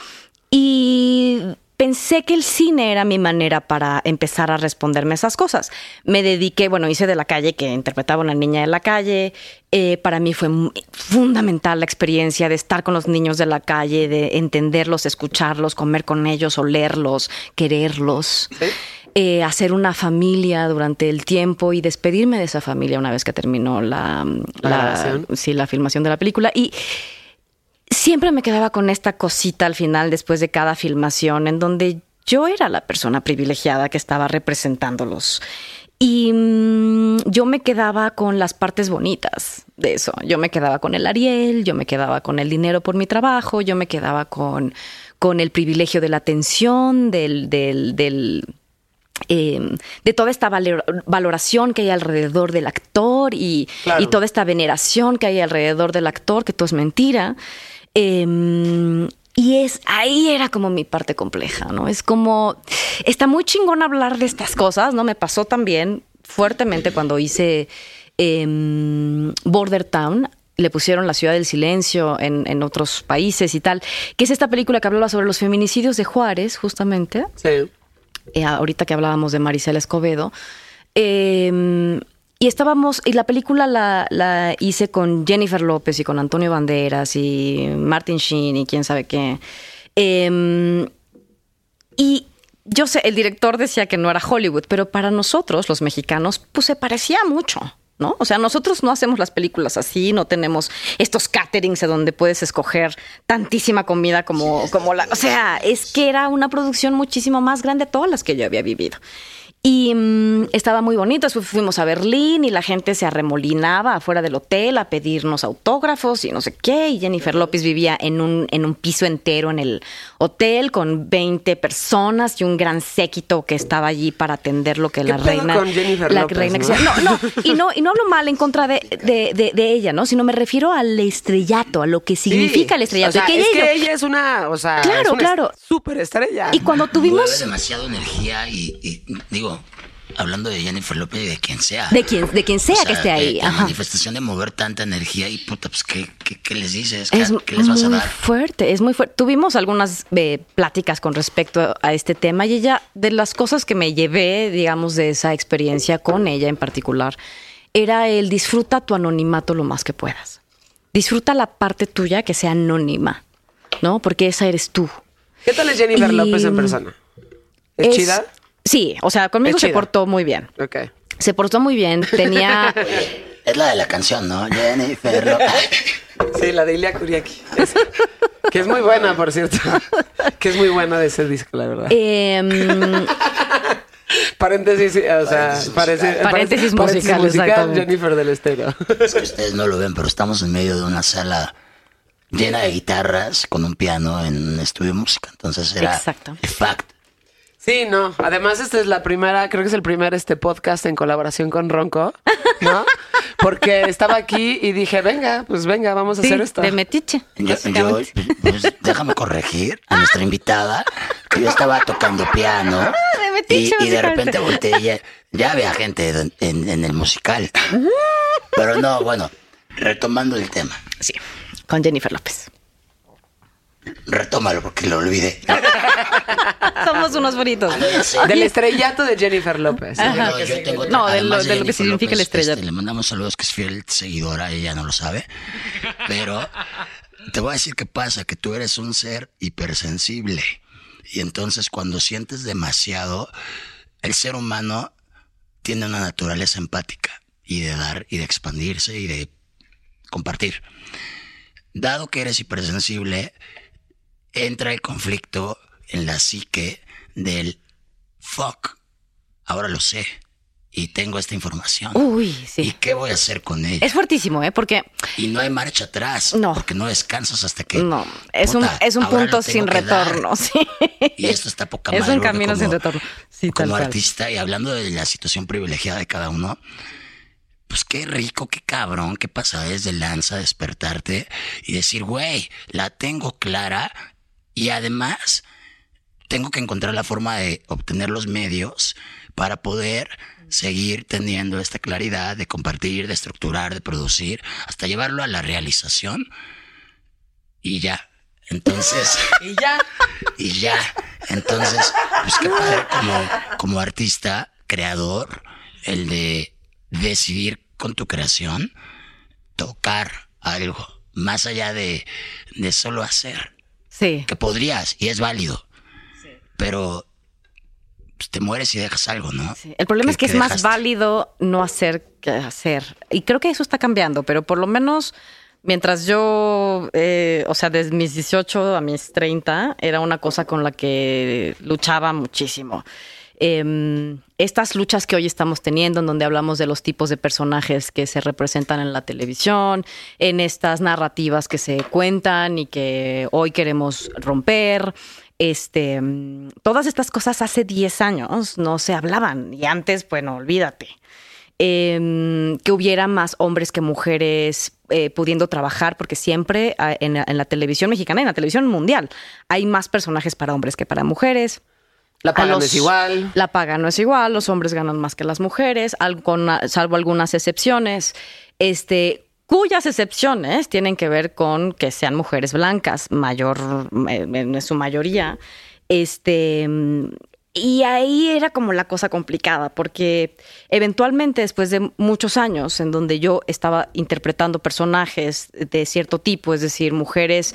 S2: Y pensé que el cine era mi manera para empezar a responderme esas cosas. Me dediqué, bueno, hice de la calle, que interpretaba una niña de la calle. Eh, para mí fue fundamental la experiencia de estar con los niños de la calle, de entenderlos, escucharlos, comer con ellos, olerlos, quererlos. Eh, hacer una familia durante el tiempo y despedirme de esa familia una vez que terminó la, la, sí, la filmación de la película. Y siempre me quedaba con esta cosita al final, después de cada filmación, en donde yo era la persona privilegiada que estaba representándolos. Y mm, yo me quedaba con las partes bonitas de eso. Yo me quedaba con el Ariel, yo me quedaba con el dinero por mi trabajo, yo me quedaba con, con el privilegio de la atención, del, del, del em, de toda esta valoración que hay alrededor del actor y, y, toda esta veneración que hay alrededor del actor, que todo es mentira. Em, y es ahí era como mi parte compleja, ¿no? Es como está muy chingón hablar de estas cosas, ¿no? Me pasó también fuertemente cuando hice em, Border Town. Le pusieron La Ciudad del Silencio en, en, otros países y tal, que es esta película que hablaba sobre los feminicidios de Juárez, justamente.
S3: Sí.
S2: Eh, ahorita que hablábamos de Marisela Escobedo. Eh, y estábamos, y la película la, hice con Jennifer López y con Antonio Banderas y Martin Sheen y quién sabe qué. Em, y yo sé, el director decía que no era Hollywood, pero para nosotros, los mexicanos, pues se parecía mucho. ¿No? O sea, nosotros no hacemos las películas así, no tenemos estos caterings de donde puedes escoger tantísima comida como, como la. O sea, es que era una producción muchísimo más grande de todas las que yo había vivido. Y estaba muy bonito. Después fuimos a Berlín y la gente se arremolinaba afuera del hotel a pedirnos autógrafos y no sé qué. Y Jennifer López vivía en un, en un piso entero en el hotel con 20 personas y un gran séquito que estaba allí para atender lo que la reina.
S3: Con Jennifer
S2: la
S3: López,
S2: reina ¿no? no, (laughs) y no, y no hablo mal en contra de, de, de, ella, ¿no? Sino me refiero al estrellato, a lo que significa el estrellato.
S3: O sea, que es que ella es una, o sea,
S2: claro,
S3: es una
S2: claro.
S3: súper estrella.
S2: Y cuando tuvimos.
S1: demasiada energía y, y digo, hablando de Jennifer López y de quien sea.
S2: De quien, de quien sea que esté ahí.
S1: La manifestación de mover tanta energía y puta, pues, ¿qué, qué, les dices? ¿Qué, es les vas
S2: a
S1: dar?
S2: fuerte, es muy fuerte. Tuvimos algunas eh, pláticas con respecto a este tema y ella, de las cosas que me llevé, digamos, de esa experiencia con ella en particular, era el disfruta tu anonimato lo más que puedas. Disfruta la parte tuya que sea anónima, ¿no? Porque esa eres tú.
S3: ¿Qué tal es Jennifer López en persona? ¿Es chida?
S2: Sí, o sea, conmigo se portó muy bien.
S3: Ok.
S2: Se portó muy bien. Tenía. (laughs)
S1: es la de la canción, ¿no? Jennifer. (laughs)
S3: sí, la de Ilia Kuriaki. que es muy buena, por cierto. que es muy buena de ese disco, la verdad.
S2: Eh, (laughs)
S3: Paréntesis, o sea,
S1: Paréntesis musical.
S2: Paréntesis musical, exactamente.
S3: Jennifer del Estero.
S1: Es que ustedes no lo ven, pero estamos en medio de una sala llena de guitarras con un piano en un estudio de música. Entonces era
S2: Exacto.
S1: fact.
S3: Sí, no. Además, esta es la primera, creo que es el primer este podcast en colaboración con Ronco, ¿no? Porque estaba aquí y dije, venga, pues venga, vamos a
S2: Sí,
S3: hacer esto.
S2: de metiche.
S1: Yo, yo,
S2: básicamente.
S1: pues, déjame corregir a nuestra invitada que yo estaba tocando piano
S2: de
S1: y,
S2: metiche,
S1: y de
S2: básicamente.
S1: repente volteé y ya, ya había gente en, en- en el musical. Pero no, bueno, retomando el tema.
S2: Sí, con Jennifer López.
S1: Retómalo porque lo olvidé. (laughs)
S2: Somos unos bonitos.
S3: Del estrellato de Jennifer López.
S2: Ajá.
S1: No, yo tengo
S2: No, de lo- de lo que significa el
S1: López,
S2: estrellato.
S1: este, le mandamos saludos que es fiel seguidora, ella no lo sabe. Pero te voy a decir qué pasa, que tú eres un ser hipersensible. Y entonces cuando sientes demasiado, el ser humano tiene una naturaleza empática y de dar y de expandirse y de compartir. Dado que eres hipersensible, entra el conflicto en la psique del fuck. Ahora lo sé y tengo esta información.
S2: Uy,
S1: ¿Y
S2: sí.
S1: qué voy a hacer con ella?
S2: Es fuertísimo, ¿eh? Porque
S1: Y no hay marcha atrás.
S2: No.
S1: Porque no descansas hasta que.
S2: no, es un, es un punto sin
S1: dar.
S2: retorno, (laughs) sí.
S1: Y esto está poca
S2: Es
S1: madre,
S2: un camino sin
S1: como-
S2: retorno. Sí, tal
S1: como artista y hablando de la situación privilegiada de cada uno, pues qué rico, qué cabrón, qué pasadez de lanza despertarte y decir, güey, la tengo clara y además tengo que encontrar la forma de obtener los medios para poder seguir teniendo esta claridad de compartir, de estructurar, de producir, hasta llevarlo a la realización y ya. Entonces... (laughs)
S3: Y ya.
S1: Y ya. Entonces, pues qué padre como, como artista, creador, el de decidir con tu creación tocar algo más allá de, de solo hacer.
S2: Sí.
S1: Que podrías, y es válido. Pero pues, te mueres y dejas algo, ¿no?
S2: Sí, El problema es que es más válido no hacer que hacer. Y creo que eso está cambiando, pero por lo menos mientras yo, eh, o sea, desde mis 18 a mis 30, era una cosa con la que luchaba muchísimo. Em, estas luchas que hoy estamos teniendo, en donde hablamos de los tipos de personajes que se representan en la televisión, en estas narrativas que se cuentan y que hoy queremos romper, este, todas estas cosas hace 10 años no se hablaban y antes, bueno, olvídate. Em, que hubiera más hombres que mujeres eh, pudiendo trabajar, porque siempre ah, en, la- en la televisión mexicana y en la televisión mundial hay más personajes para hombres que para mujeres.
S3: La paga no es igual.
S2: La paga no es igual, los hombres ganan más que las mujeres, al- con- salvo algunas excepciones, este, cuyas excepciones tienen que ver con que sean mujeres blancas, mayor, en su mayoría. Este, y ahí era como la cosa complicada, porque eventualmente después de muchos años en donde yo estaba interpretando personajes de cierto tipo, es decir, mujeres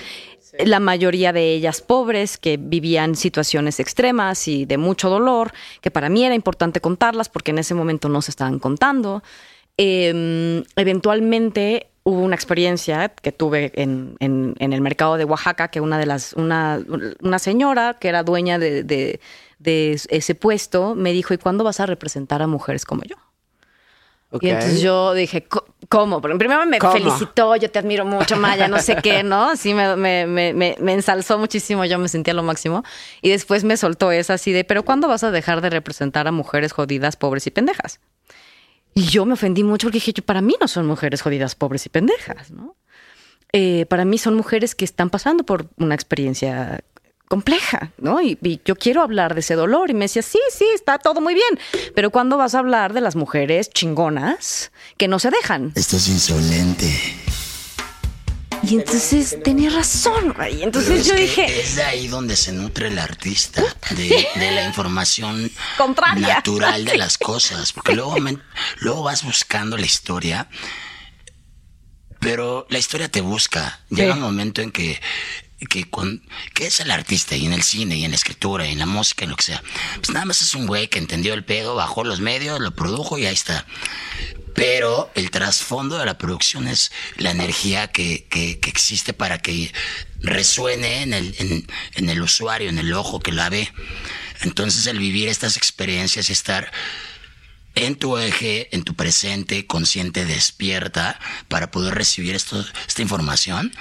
S2: la mayoría de ellas pobres, que vivían situaciones extremas y de mucho dolor, que para mí era importante contarlas porque en ese momento no se estaban contando. Eh, eventualmente hubo una experiencia que tuve en, en- en el mercado de Oaxaca, que una de las, una, una señora que era dueña de, de- de ese puesto me dijo, ¿y cuándo vas a representar a mujeres como yo? Y entonces yo dije, "Co- ¿cómo? Pero primero me
S3: ¿Cómo?
S2: felicitó, yo te admiro mucho, Maya, no sé qué, ¿no? Sí, me, me, me, me- me ensalzó muchísimo, yo me sentía lo máximo. Y después me soltó esa así de, ¿pero cuándo vas a dejar de representar a mujeres jodidas, pobres y pendejas? Y yo me ofendí mucho porque dije, yo, para mí no son mujeres jodidas, pobres y pendejas, ¿no? Eh, para mí son mujeres que están pasando por una experiencia compleja, ¿no? Y, y yo quiero hablar de ese dolor. Y me decía, sí, sí, está todo muy bien. Pero ¿cuándo vas a hablar de las mujeres chingonas que no se dejan?
S1: Esto es insolente.
S2: Y entonces tenía razón, güey. Entonces
S1: es
S2: yo dije,
S1: Es de ahí donde se nutre el artista, de, de la información (laughs)
S2: Contraria.
S1: natural de las (laughs) cosas. Porque luego, me- luego vas buscando la historia, pero la historia te busca. Llega
S2: Sí.
S1: un momento en que, que, con, que es el artista, y en el cine, y en la escritura, y en la música, en lo que sea. Pues nada más es un güey que entendió el pedo, bajó los medios, lo produjo y ahí está. Pero el trasfondo de la producción es la energía que, que- que existe para que resuene en el, en, en el usuario, en el ojo que la ve. Entonces el vivir estas experiencias y estar en tu eje, en tu presente, consciente, despierta, para poder recibir esto, esta información,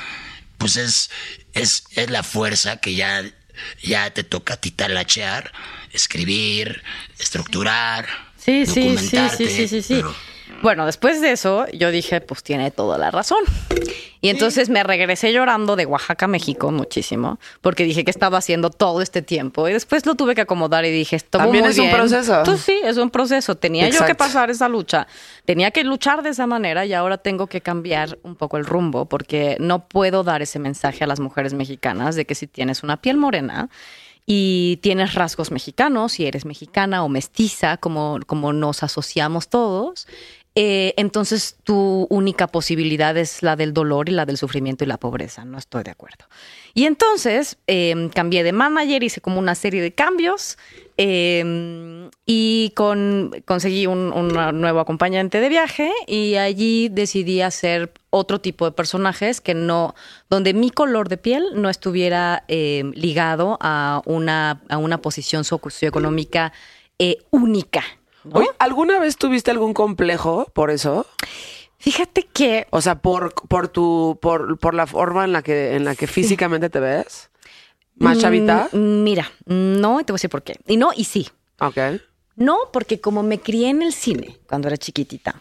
S1: pues es, es, es la fuerza que ya, ya te toca a ti talachear, escribir, estructurar,
S2: Sí, sí, sí,
S1: documentarte.
S2: sí, sí, sí, sí.
S1: pero-
S2: Bueno, después de eso, yo dije, pues tiene toda la razón. Y entonces me regresé llorando de Oaxaca, México, muchísimo, porque dije que estaba haciendo todo este tiempo. Y después lo tuve que acomodar y dije, esto
S3: También
S2: muy
S3: es un proceso.
S2: Pues sí, es un proceso. Tenía yo que pasar esa lucha. Tenía que luchar de esa manera y ahora tengo que cambiar un poco el rumbo, porque no puedo dar ese mensaje a las mujeres mexicanas de que si tienes una piel morena, y tienes rasgos mexicanos, si eres mexicana o mestiza, como, como nos asociamos todos, eh, entonces tu única posibilidad es la del dolor y la del sufrimiento y la pobreza. No estoy de acuerdo. Y entonces eh, cambié de manager, hice como una serie de cambios eh, y con, conseguí un, un nuevo acompañante de viaje y allí decidí hacer otro tipo de personajes que no, donde mi color de piel no estuviera eh, ligado a una, a una posición socioeconómica eh, única. ¿No?
S3: Oye, ¿alguna vez tuviste algún complejo por eso?
S2: Fíjate que
S3: O sea, por, por tu, por, por la forma en la que, en la que físicamente te ves. ¿Más chavita?
S2: Mm, Mira, no, y te voy a decir por qué. Y no, y sí.
S3: Ok.
S2: No, porque como me crié en el cine cuando era chiquitita,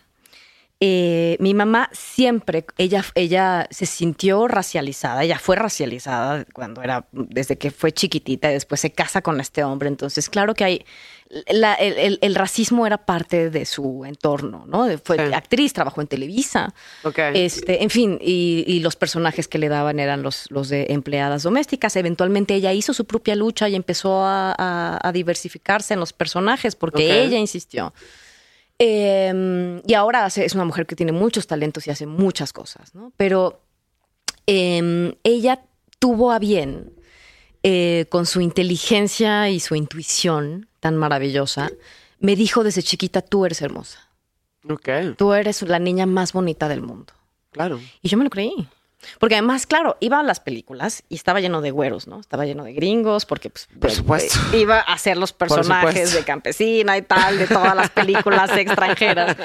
S2: eh, mi mamá siempre, ella, ella se sintió racializada, ella fue racializada cuando era, desde que fue chiquitita y después se casa con este hombre. Entonces, claro que hay, la- el, el- el racismo era parte de su entorno, ¿no? Fue
S3: Sí.
S2: actriz, trabajó en Televisa.
S3: Ok.
S2: Este, en fin, y, y los personajes que le daban eran los, los de empleadas domésticas. Eventualmente ella hizo su propia lucha y empezó a, a- a diversificarse en los personajes porque ella insistió. Eh, y ahora hace- es una mujer que tiene muchos talentos y hace muchas cosas, ¿no? Pero eh, ella tuvo a bien, eh, con su inteligencia y su intuición tan maravillosa, me dijo desde chiquita, tú eres hermosa, tú eres la niña más bonita del mundo.
S3: Claro.
S2: Y yo me lo creí. Porque además, claro, iba a las películas y estaba lleno de güeros, ¿no? Estaba lleno de gringos, porque pues,
S3: Por supuesto. (laughs)
S2: iba a hacer los personajes de campesina y tal, de todas las películas (laughs) extranjeras.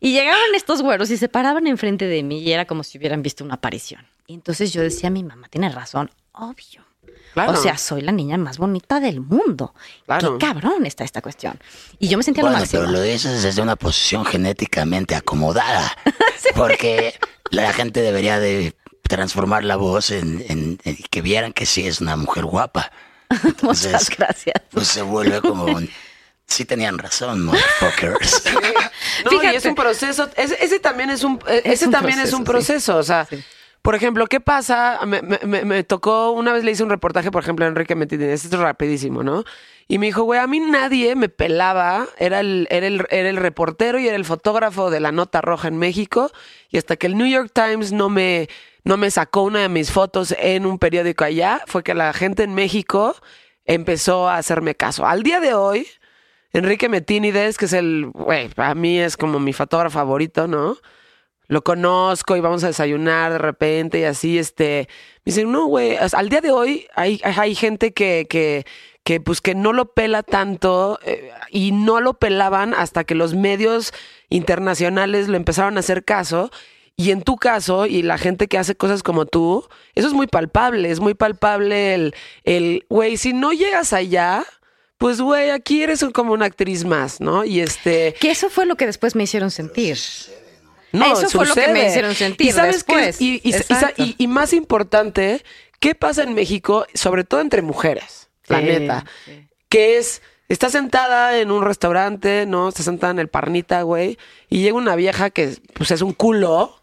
S2: Y llegaban estos güeros y se paraban enfrente de mí y era como si hubieran visto una aparición. Y entonces yo decía, mi mamá tiene razón, obvio.
S3: Claro.
S2: O sea, soy la niña más bonita del mundo.
S3: Claro.
S2: Qué cabrón está esta cuestión. Y yo me sentía lo
S1: Bueno,
S2: máximo.
S1: pero lo dices desde una posición genéticamente acomodada. (laughs) Porque la gente debería de transformar la voz en, en- en que vieran que sí es una mujer guapa. (laughs)
S2: Muchas gracias.
S1: Pues se vuelve como un... Sí tenían razón, motherfuckers.
S3: No,
S2: Fíjate. (laughs)
S3: y es un proceso. Ese, ese también es un, eh, ese
S2: un
S3: también es un
S2: proceso,
S3: proceso. O sea, por ejemplo, ¿qué pasa? Me, me- tocó, una vez le hice un reportaje, por ejemplo, a Enrique Metidines, esto es rapidísimo, ¿no? Y me dijo, güey, a mí nadie me pelaba, era el, era, el, era el reportero y era el fotógrafo de la nota roja en México, y hasta que el New York Times no me, no me sacó una de mis fotos en un periódico allá, fue que la gente en México empezó a hacerme caso. Al día de hoy, Enrique Metínides, que es el, güey, para mí es como mi fotógrafo favorito, ¿no? Lo conozco y vamos a desayunar de repente y así, este, me dicen, no, güey, al día de hoy hay, hay gente que, que, que, pues, que no lo pela tanto eh, y no lo pelaban hasta que los medios internacionales lo empezaron a hacer caso. Y en tu caso, y la gente que hace cosas como tú, eso es muy palpable, es muy palpable el, el, güey, si no llegas allá, pues, güey, aquí eres como una actriz más, ¿no? Y este...
S2: Que eso fue lo que después me hicieron sentir.
S3: No,
S2: Eso fue lo que me hicieron sentir
S3: ¿Y sabes qué?
S2: después.
S3: Y, más importante, ¿qué pasa en México, sobre todo entre mujeres? La neta.
S2: sí.
S3: Que es, está sentada en un restaurante, ¿no? Está sentada en el parnita, güey. Y llega una vieja que, pues, es un culo.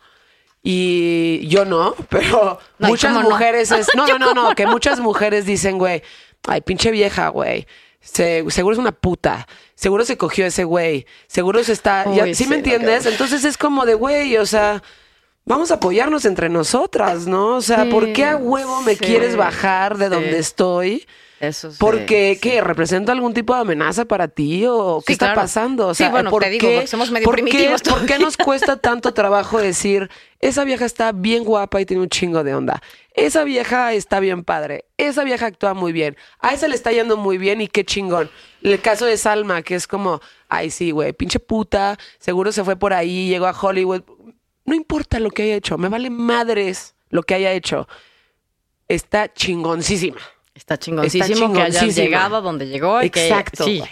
S3: Y yo no, (laughs) pero
S2: No, ¿y
S3: muchas
S2: cómo no?
S3: mujeres es... (laughs) No, no, no, no, que muchas mujeres dicen, güey, ay, pinche vieja, güey. Se- seguro es una puta. Seguro se cogió ese güey. Seguro se está... ya- ¿Sí
S2: sí,
S3: me entiendes? Entonces es como de, güey, o sea, vamos a apoyarnos entre nosotras, ¿no? O sea,
S2: Sí,
S3: ¿por qué a huevo me
S2: sí,
S3: quieres bajar de
S2: sí.
S3: donde estoy?
S2: Eso sí,
S3: Porque,
S2: sí.
S3: ¿qué? ¿Representa algún tipo de amenaza para ti o qué
S2: Sí,
S3: está
S2: claro.
S3: pasando? O
S2: Sí,
S3: sea,
S2: bueno,
S3: ¿por
S2: te digo,
S3: qué-
S2: porque somos medio
S3: por qué-
S2: primitivos
S3: ¿Por qué
S2: todavía.
S3: nos cuesta tanto trabajo decir, esa vieja está bien guapa y tiene un chingo de onda? Esa vieja está bien padre. Esa vieja actúa muy bien. A esa le está yendo muy bien y qué chingón. El caso de Salma, que es como, ay, sí, güey, pinche puta, seguro se fue por ahí, llegó a Hollywood. No importa lo que haya hecho, me vale madres lo que haya hecho. Está chingoncísima.
S2: Está chingoncísimo que haya llegado a donde llegó. y que-
S3: Exacto.
S2: sí.
S3: güey.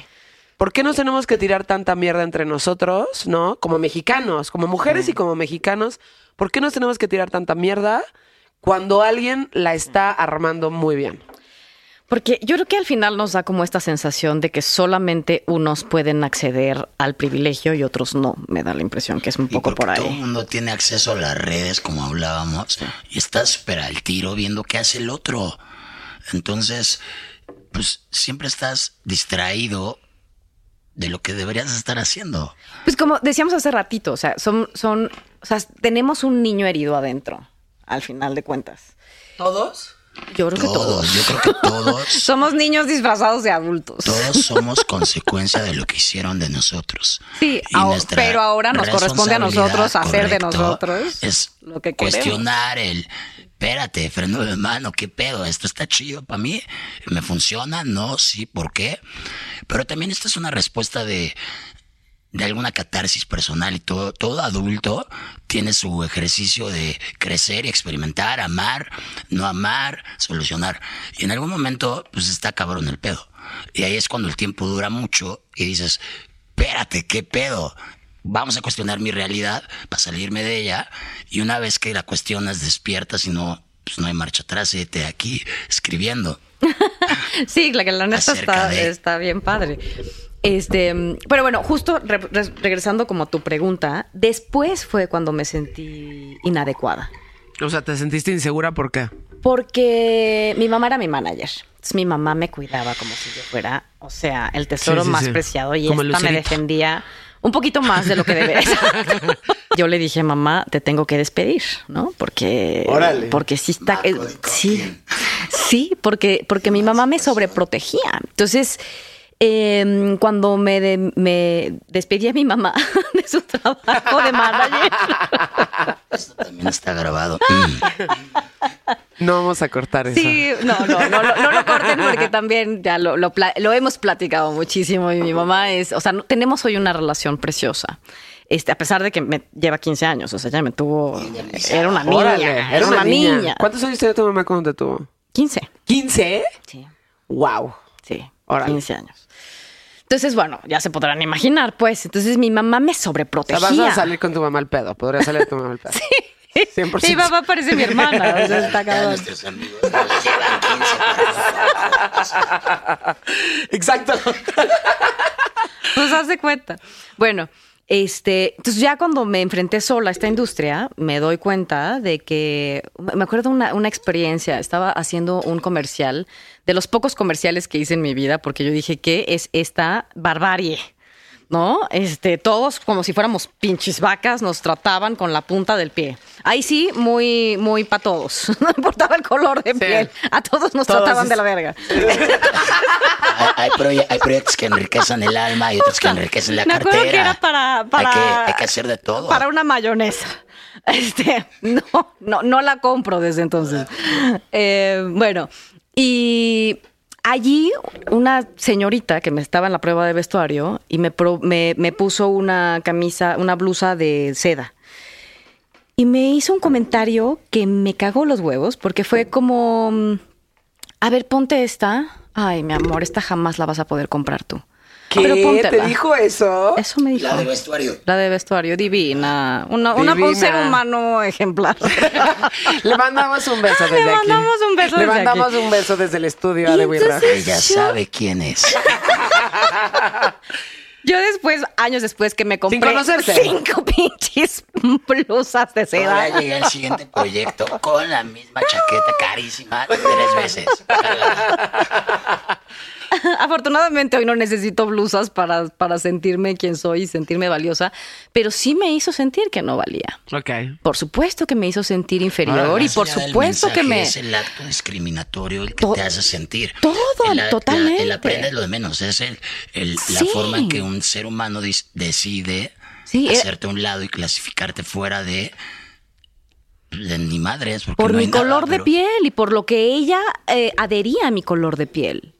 S3: ¿Por qué nos tenemos que tirar tanta mierda entre nosotros, no? Como mexicanos, como mujeres y como mexicanos. ¿Por qué nos tenemos que tirar tanta mierda cuando alguien la está armando muy bien?
S2: Porque yo creo que al final nos da como esta sensación de que solamente unos pueden acceder al privilegio y otros no. Me da la impresión que es un poco por
S1: Todo el
S2: ahí.
S1: mundo tiene acceso a las redes, como hablábamos, y está súper al tiro viendo qué hace el otro. Entonces, pues siempre estás distraído de lo que deberías estar haciendo.
S2: Pues como decíamos hace ratito, o sea, son, son, o sea, tenemos un niño herido adentro, al final de cuentas.
S3: ¿Todos?
S2: Yo creo que todos.
S1: Todos, yo creo que todos, (laughs)
S2: Somos niños disfrazados de adultos.
S1: todos somos consecuencia de lo que hicieron de nosotros.
S2: Sí, ahora- pero ahora nos corresponde a nosotros hacer de nosotros
S1: es
S2: lo que queremos.
S1: cuestionar el espérate, freno de mano, qué pedo, esto está chido para mí, me funciona, no, sí, ¿por qué? Pero también esta es una respuesta de de alguna catarsis personal y todo, todo adulto tiene su ejercicio de crecer y experimentar, amar, no amar, solucionar. Y en algún momento, pues está cabrón el pedo. Y ahí es cuando el tiempo dura mucho y dices, espérate, ¿qué pedo? Vamos a cuestionar mi realidad para salirme de ella. Y una vez que la cuestionas, despiertas y no, pues no hay marcha atrás, te aquí escribiendo. (laughs)
S2: Sí, la que la neta está,
S1: de-
S2: está bien padre. Este, pero bueno, justo re- re- regresando como a tu pregunta, después fue cuando me sentí inadecuada.
S3: O sea, ¿te sentiste insegura por qué?
S2: Porque mi mamá era mi manager. Entonces, mi mamá me cuidaba como si yo fuera, o sea, el tesoro
S3: Sí, sí,
S2: más
S3: sí.
S2: preciado y
S3: Como
S2: esta me defendía un poquito más de lo que debería. (laughs) yo le dije, mamá, te tengo que despedir, ¿no? Porque,
S3: Órale.
S2: porque sí está, eh, sí, sí, porque, porque mi mamá me sobreprotegía. Entonces, eh, cuando me, de- me despedí a mi mamá (laughs) de su trabajo de manager,
S1: Esto también está grabado.
S3: No vamos a cortar eso.
S2: Sí, no, no, no, lo- no lo corten porque también ya lo, lo, hemos platicado muchísimo y mi mamá es, o sea, no- tenemos hoy una relación preciosa. Este, a pesar de que me lleva 15 años, o sea, ya me tuvo, era una niña,
S3: Órale,
S2: era una niña.
S3: ¿Cuántos años tenía tu mamá cuando te tuvo?
S2: 15,
S3: ¿15?
S2: sí,
S3: ¡Wow!
S2: sí,
S3: Órale.
S2: 15 años. Entonces, bueno, ya se podrán imaginar, pues. Entonces mi mamá me
S3: O sea,
S2: sobreprotegía.
S3: vas a salir con tu mamá al pedo. Podría salir tu mamá al pedo. (laughs) Sí. 100%.
S2: Mi mamá parece mi hermana, o sea, está
S1: Ya
S2: cabrón.
S1: nuestros amigos nos llevan 15 para (laughs)
S3: Exacto.
S2: Pues haz de cuenta. Bueno, este, entonces ya cuando me enfrenté sola a esta industria, me doy cuenta de que, me acuerdo una, una experiencia, estaba haciendo un comercial, de los pocos comerciales que hice en mi vida, porque yo dije, ¿qué es esta barbarie? ¿No? Este, todos como si fuéramos pinches vacas, nos trataban con la punta del pie. Ahí sí, muy, muy para todos. (laughs) No importaba el color de piel. A todos nos
S3: Todos
S2: trataban
S3: es-
S2: de la verga.
S1: hay, hay proye- hay proyectos que enriquecen el alma y otros que enriquecen la
S2: Me
S1: cartera.
S2: acuerdo que era para, para-
S1: Hay que, hay que hacer de todo.
S2: Para una mayonesa. (laughs) Este, no, no, no la compro desde entonces. Eh, bueno, y allí una señorita que me estaba en la prueba de vestuario y me, pro- me, me puso una camisa, una blusa de seda. Y me hizo un comentario que me cagó los huevos porque fue como, mm, a ver, ponte esta. Ay, mi amor, esta jamás la vas a poder comprar tú. Pero
S3: ¿Qué?
S2: póntela.
S3: ¿Te dijo eso?
S2: Eso me dijo.
S1: La de vestuario.
S2: La de vestuario, divina. Una, una- un
S3: Divina.
S2: ser humano ejemplar. (laughs)
S3: Le mandamos un beso desde
S2: Le
S3: aquí.
S2: mandamos un beso
S3: Le
S2: desde
S3: mandamos
S2: aquí.
S3: un beso desde el estudio a
S2: Y
S3: de Wirra.
S2: entonces-
S1: Ella
S2: Yo-
S1: sabe quién es. (laughs)
S2: Yo después, años después que me compré cinco (laughs) pinches blusas de
S1: Ahora
S2: seda.
S1: llegué al siguiente proyecto con la misma chaqueta carísima tres veces. (laughs)
S2: Afortunadamente hoy no necesito blusas para, para sentirme quien soy y sentirme valiosa, pero sí me hizo sentir que no valía.
S3: Ok.
S2: Por supuesto que me hizo sentir inferior
S1: Ahora,
S2: y por supuesto que me...
S1: Es el acto discriminatorio el que
S2: To-
S1: te hace sentir.
S2: todo,
S1: El
S2: totalmente.
S1: la- el aprende es lo de menos. Es el, el- la forma en que un ser humano decide
S2: Sí, era-
S1: hacerte a un lado y clasificarte fuera de, de ni madres. porque
S2: por
S1: no
S2: mi
S1: nada,
S2: color de
S1: pero-
S2: piel y por lo que ella eh, adhería a mi color de piel.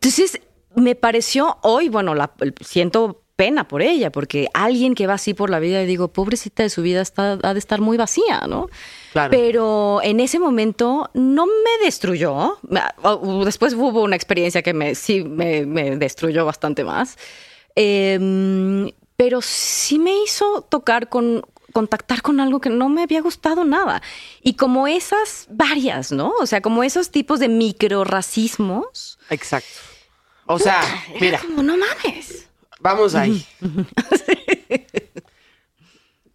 S2: Entonces, me pareció hoy, bueno, la, siento pena por ella, porque alguien que va así por la vida y digo, pobrecita de su vida está, ha de estar muy vacía, ¿no?
S3: Claro.
S2: Pero en ese momento no me destruyó. Me- o- Después hubo una experiencia que me, sí me, me destruyó bastante más. Em, pero sí me hizo tocar con contactar con algo que no me había gustado nada. Y como esas varias, ¿no? O sea, como esos tipos de microracismos.
S3: Exacto. O sea, mira,
S2: Como no mames.
S3: vamos ahí. (laughs)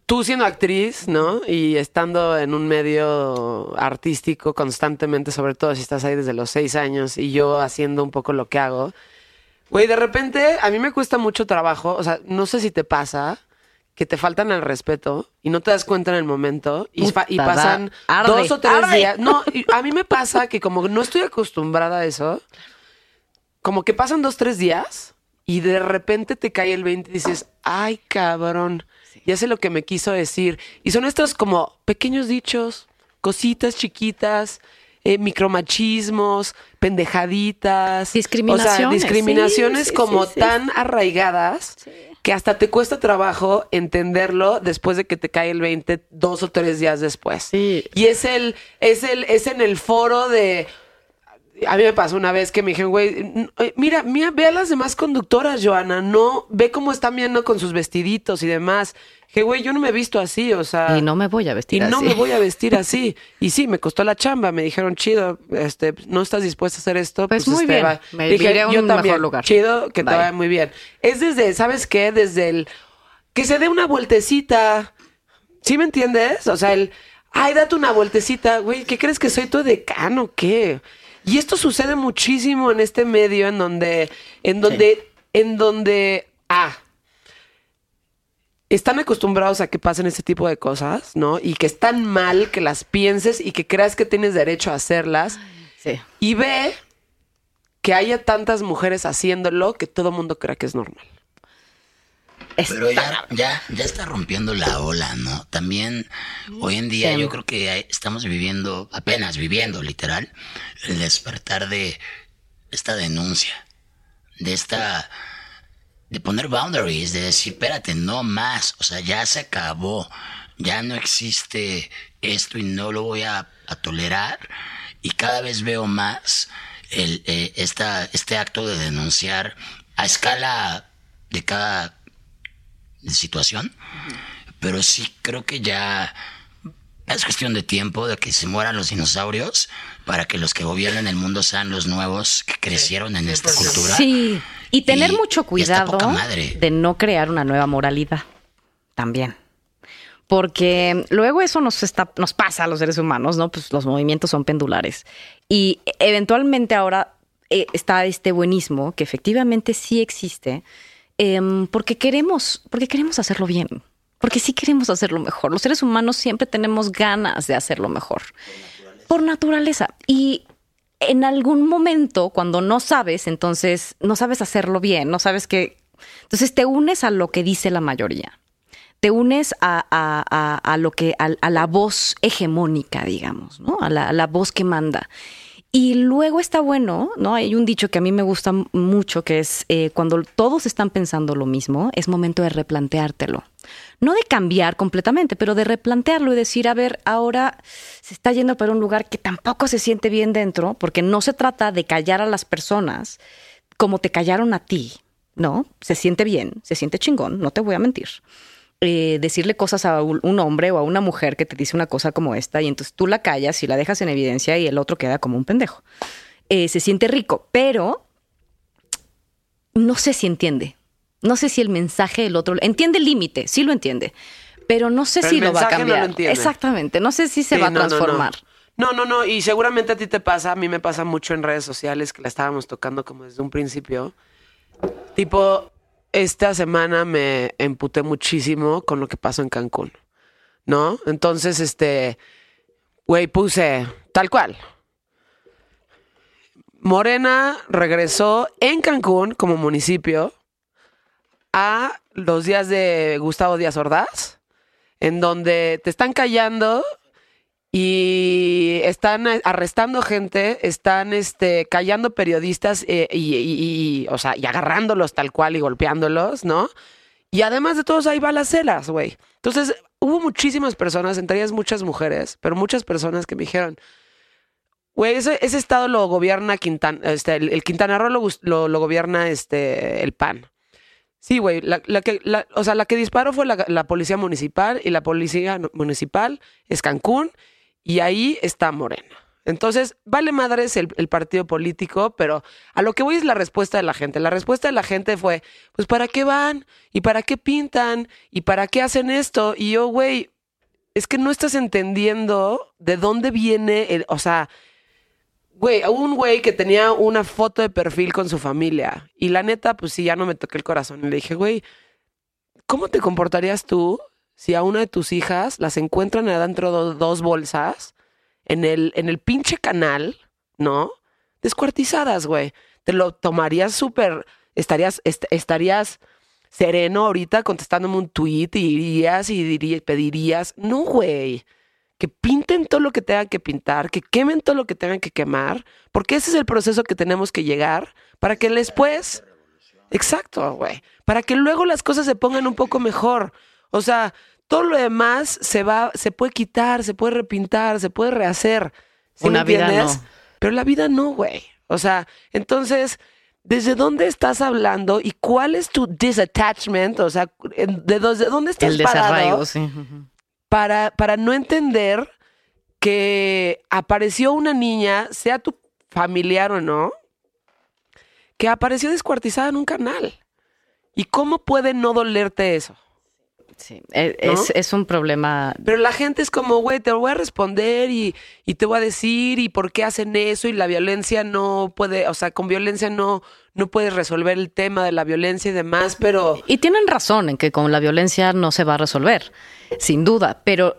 S3: Tú siendo actriz, ¿no? Y estando en un medio artístico constantemente, sobre todo si estás ahí desde los seis años y yo haciendo un poco lo que hago. Güey, de repente a mí me cuesta mucho trabajo, o sea, no sé si te pasa que te faltan el respeto y no te das cuenta en el momento y,
S2: Puta,
S3: pasan
S2: arde,
S3: dos o tres
S2: arde.
S3: días. No, a mí me pasa que como no estoy acostumbrada a eso, como que pasan dos, tres días y de repente te cae el 20 y dices, ay, cabrón, ya sé lo que me quiso decir. Y son estos como pequeños dichos, cositas chiquitas, eh, micromachismos, pendejaditas.
S2: Discriminaciones,
S3: O sea, discriminaciones
S2: sí, sí,
S3: como
S2: sí,
S3: tan arraigadas que hasta te cuesta trabajo entenderlo después de que te cae el 20 dos o tres días después. Y es el, es el, es en el foro de a mí me pasó una vez que me dijeron, güey, eh, mira, mira, ve a las demás conductoras, Joana, no, ve cómo están viendo con sus vestiditos y demás. Que, güey, yo no me he visto así, o sea.
S2: Y no me voy a vestir
S3: Y no
S2: así.
S3: me voy a vestir (laughs) así. Y sí, me costó la chamba, me dijeron, chido, este, no estás dispuesta a hacer esto.
S2: Pues muy
S3: este,
S2: bien,
S3: va".
S2: me
S3: Dije,
S2: a un
S3: yo
S2: mejor
S3: también,
S2: lugar.
S3: chido, que te vaya muy bien. Es desde, ¿sabes qué? Desde el, que se dé una vueltecita. ¿Sí me entiendes? O sea, el, ay, date una vueltecita, güey, ¿qué crees que soy tu decano qué? Y esto sucede muchísimo en este medio en donde, en donde, en donde, ah, están acostumbrados a que pasen este tipo de cosas, ¿no? Y que están mal que las pienses y que creas que tienes derecho a hacerlas.
S2: Sí.
S3: Y ve que haya tantas mujeres haciéndolo que todo mundo crea que es normal.
S1: Pero ya, ya, ya está rompiendo la ola, ¿no? También hoy en día
S2: Sí.
S1: yo creo que estamos viviendo, apenas viviendo, literal, el despertar de esta denuncia, de esta, de poner boundaries, de decir, espérate, no más, o sea, ya se acabó, ya no existe esto y no lo voy a, a tolerar. Y cada vez veo más el, eh, esta, este acto de denunciar a escala de cada situación, pero sí creo que ya es cuestión de tiempo de que se mueran los dinosaurios para que los que gobiernen el mundo sean los nuevos que crecieron en esta cultura.
S2: Sí. Y tener
S1: Y-
S2: mucho cuidado de no crear una nueva moralidad. También. Porque luego eso nos, está, nos pasa a los seres humanos, ¿no? Pues los movimientos son pendulares. Y eventualmente ahora eh, está este buenismo, que efectivamente sí existe, em, porque, queremos, porque queremos hacerlo bien. Porque sí queremos hacerlo mejor. Los seres humanos siempre tenemos ganas de hacerlo mejor. Por naturaleza. Y en algún momento, cuando no sabes, entonces no sabes hacerlo bien, no sabes que. Entonces te unes a lo que dice la mayoría. Te unes a, a- a- lo que, a, la voz hegemónica, digamos, ¿no? A la voz que manda. Y luego está bueno, ¿no? Hay un dicho que a mí me gusta mucho, que es eh, cuando todos están pensando lo mismo, es momento de replanteártelo. No de cambiar completamente, pero de replantearlo y decir, a ver, ahora se está yendo para un lugar que tampoco se siente bien dentro, porque no se trata de callar a las personas como te callaron a ti, ¿no? Se siente bien, se siente chingón, no te voy a mentir. Eh, decirle cosas a un hombre o a una mujer que te dice una cosa como esta y entonces tú la callas y la dejas en evidencia y el otro queda como un pendejo. Eh, se siente rico, pero no sé si entiende. No sé si el mensaje del otro entiende el límite, sí lo entiende, pero no sé
S3: Pero
S2: si lo va a
S3: mensaje no lo
S2: cambiar. Exactamente, no sé si se
S3: Sí,
S2: va a
S3: no, no, no.
S2: transformar.
S3: No, no, no. Y seguramente a ti te pasa, a mí me pasa mucho en redes sociales que la estábamos tocando como desde un principio. Tipo, esta semana me emputé muchísimo con lo que pasó en Cancún. ¿No? Entonces, este, güey, puse tal cual. Morena regresó en Cancún como municipio a los días de Gustavo Díaz Ordaz, en donde te están callando y están arrestando gente, están este, callando periodistas eh, y, o sea, y agarrándolos tal cual y golpeándolos, ¿no? Y además de todos hay balaceras, güey. Entonces, hubo muchísimas personas, entre ellas muchas mujeres, pero muchas personas que me dijeron, güey, ese, estado lo gobierna Quintana, este, el, Quintana Roo lo, lo, gobierna este, el PAN. Sí, güey, la, que, o sea, la que disparó fue la policía municipal y la policía municipal es Cancún y ahí está Morena. Entonces, vale madres el, partido político, pero a lo que voy es la respuesta de la gente. La respuesta de la gente fue, pues, ¿para qué van? ¿Y para qué pintan? ¿Y para qué hacen esto? Y yo, güey, es que no estás entendiendo de dónde viene el, o sea, güey, un güey que tenía una foto de perfil con su familia. Y la neta, pues sí, ya no me toqué el corazón. Y le dije, güey, ¿cómo te comportarías tú si a una de tus hijas las encuentran adentro de dos bolsas? en el, en el pinche canal, ¿no? Descuartizadas, güey. Te lo tomarías súper, estarías, estarías sereno ahorita contestándome un tweet y irías y dirías, pedirías, no, güey. Que pinten todo lo que tengan que pintar, que quemen todo lo que tengan que quemar, porque ese es el proceso que tenemos que llegar para que después... Exacto, güey. Para que luego las cosas se pongan un poco mejor. O sea, todo lo demás se va, se puede quitar, se puede repintar, se puede rehacer.
S2: Una vida no.
S3: Pero la vida no, güey. O sea, entonces, ¿desde dónde estás hablando y cuál es tu disattachment? O sea, ¿de, dónde estás
S2: El desarraigo, sí.
S3: Para, para no entender que apareció una niña, sea tu familiar o no, que apareció descuartizada en un canal. ¿Y cómo puede no dolerte eso?
S2: Sí, es, es, un problema.
S3: Pero la gente es como, güey, te voy a responder y, y, te voy a decir y por qué hacen eso y la violencia no puede, o sea, con violencia no, no puedes resolver el tema de la violencia y demás, pero...
S2: Y tienen razón en que con la violencia no se va a resolver, sin duda, pero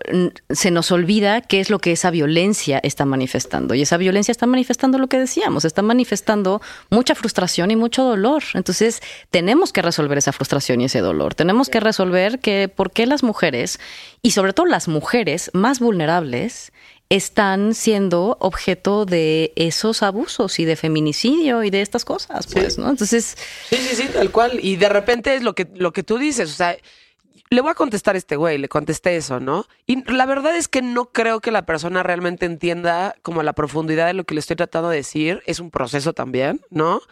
S2: se nos olvida qué es lo que esa violencia está manifestando. Y esa violencia está manifestando lo que decíamos, está manifestando mucha frustración y mucho dolor. Entonces, tenemos que resolver esa frustración y ese dolor. Tenemos que resolver que por qué las mujeres, y sobre todo las mujeres más vulnerables, están siendo objeto de esos abusos y de feminicidio y de estas cosas, pues, ¿no? Entonces...
S3: Sí, sí, sí, tal cual. Y de repente es lo que, lo que tú dices, o sea, le voy a contestar a este güey, le contesté eso, ¿no? Y la verdad es que no creo que la persona realmente entienda como la profundidad de lo que le estoy tratando de decir. Es un proceso también, ¿no?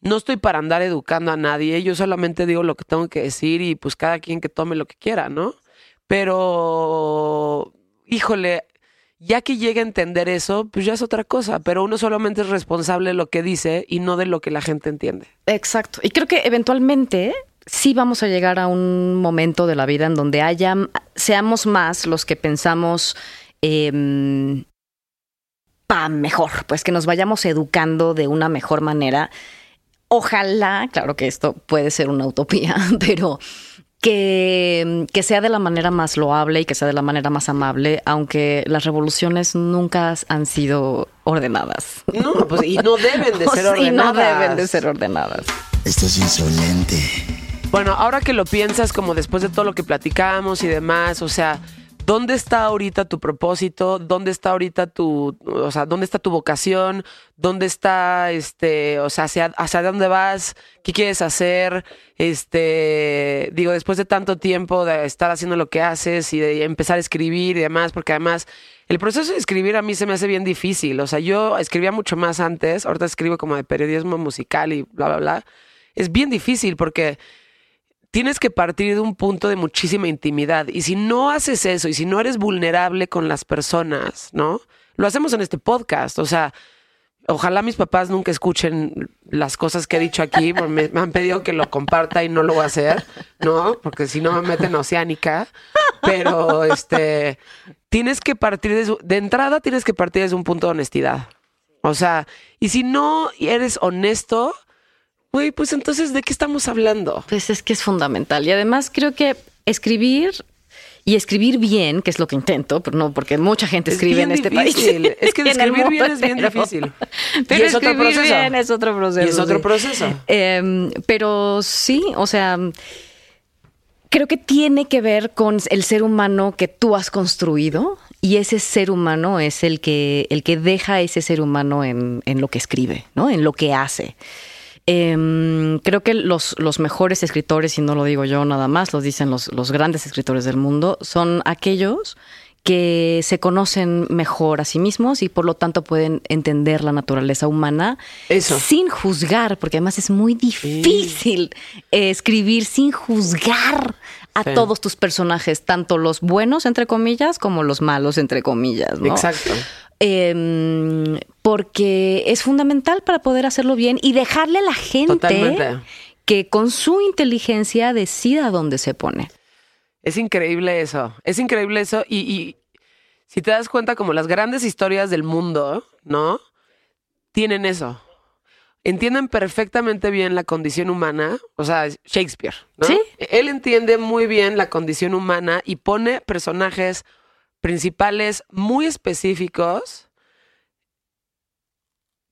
S3: No estoy para andar educando a nadie, yo solamente digo lo que tengo que decir y pues cada quien que tome lo que quiera, ¿no? Pero, híjole, ya que llegue a entender eso, pues ya es otra cosa, pero uno solamente es responsable de lo que dice y no de lo que la gente entiende.
S2: Exacto. Y creo que eventualmente sí vamos a llegar a un momento de la vida en donde haya, seamos más los que pensamos eh, para mejor, pues que nos vayamos educando de una mejor manera. Ojalá, claro que esto puede ser una utopía, (laughs) pero que, que, sea de la manera más loable y que sea de la manera más amable, aunque las revoluciones nunca han sido ordenadas.
S3: No, pues y no deben de (laughs) ser ordenadas. Y
S2: no deben de ser ordenadas.
S1: Esto es insolente.
S3: Bueno, ahora que lo piensas, como después de todo lo que platicamos y demás, o sea, ¿Dónde está ahorita tu propósito? ¿Dónde está ahorita tu, o sea, dónde está tu vocación? ¿Dónde está, este, o sea, hacia, dónde vas? ¿Qué quieres hacer? Este, digo, después de tanto tiempo de estar haciendo lo que haces y de empezar a escribir y demás, porque además el proceso de escribir a mí se me hace bien difícil. O sea, yo escribía mucho más antes, ahorita escribo como de periodismo musical y bla, bla, bla. Es bien difícil porque tienes que partir de un punto de muchísima intimidad. Y si no haces eso y si no eres vulnerable con las personas, ¿no? Lo hacemos en este podcast. O sea, ojalá mis papás nunca escuchen las cosas que he dicho aquí, porque me, han pedido que lo comparta y no lo voy a hacer, ¿no? Porque si no me meten oceánica. Pero este, tienes que partir de, de entrada, tienes que partir desde un punto de honestidad. O sea, y si no eres honesto, güey, pues entonces, ¿de qué estamos hablando?
S2: Pues es que es fundamental. Y además creo que escribir y escribir bien, que es lo que intento, pero no porque mucha gente
S3: Es
S2: escribe en este
S3: difícil.
S2: país. (laughs)
S3: Es que escribir bien es bien difícil. (laughs)
S2: Pero
S3: Y es otro proceso.
S2: bien es otro proceso.
S3: Y es otro
S2: sí.
S3: proceso.
S2: Eh, pero sí, o sea, creo que tiene que ver con el ser humano que tú has construido y ese ser humano es el que, el que deja a ese ser humano en, en lo que escribe, ¿no? En lo que hace. Em, creo que los, los mejores escritores, y no lo digo yo nada más, lo dicen los, los grandes escritores del mundo, son aquellos que se conocen mejor a sí mismos y por lo tanto pueden entender la naturaleza humana
S3: Eso.
S2: sin juzgar, porque además es muy difícil eh, escribir sin juzgar a
S3: Sí.
S2: todos tus personajes, tanto los buenos, entre comillas, como los malos, entre comillas. ¿no?
S3: Exacto.
S2: Em, porque es fundamental para poder hacerlo bien y dejarle a la gente
S3: Totalmente.
S2: que con su inteligencia decida dónde se pone.
S3: Es increíble eso. Es increíble eso. Y, y si te das cuenta, como las grandes historias del mundo, ¿no? Tienen eso. Entienden perfectamente bien la condición humana. O sea, Shakespeare, ¿no?
S2: Sí.
S3: Él entiende muy bien la condición humana y pone personajes principales muy específicos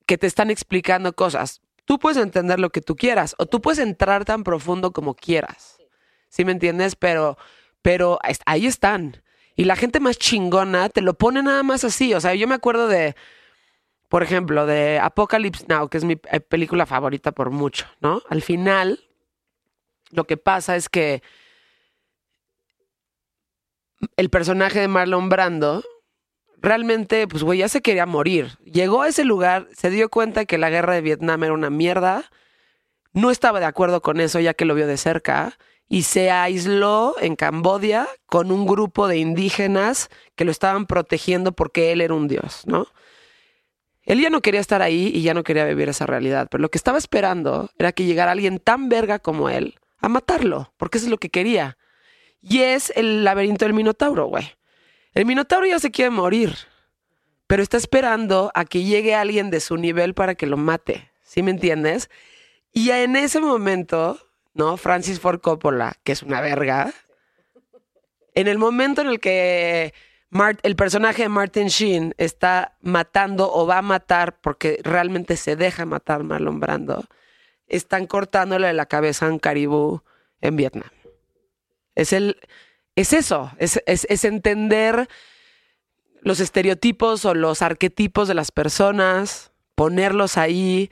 S3: que te están explicando cosas. Tú puedes entender lo que tú quieras o tú puedes entrar tan profundo como quieras. ¿Sí me entiendes? Pero, pero ahí están. Y la gente más chingona te lo pone nada más así. O sea, yo me acuerdo de, por ejemplo, de Apocalypse Now, que es mi eh, película favorita por mucho, ¿no? Al final, lo que pasa es que el personaje de Marlon Brando realmente, pues, güey, ya se quería morir. Llegó a ese lugar, se dio cuenta que la guerra de Vietnam era una mierda, no estaba de acuerdo con eso ya que lo vio de cerca y se aisló en Cambodia con un grupo de indígenas que lo estaban protegiendo porque él era un dios, ¿no? Él ya no quería estar ahí y ya no quería vivir esa realidad, pero lo que estaba esperando era que llegara alguien tan verga como él a matarlo, porque eso es lo que quería. Y es el laberinto del Minotauro, güey. El Minotauro ya se quiere morir, pero está esperando a que llegue alguien de su nivel para que lo mate. ¿Sí me entiendes? Y en ese momento, ¿no? Francis Ford Coppola, que es una verga, en el momento en el que Mart- el personaje de Martin Sheen está matando o va a matar porque realmente se deja matar Marlon Brando, están cortándole la cabeza a un caribú en Vietnam. Es el. Es eso, es, es- es entender los estereotipos o los arquetipos de las personas, ponerlos ahí,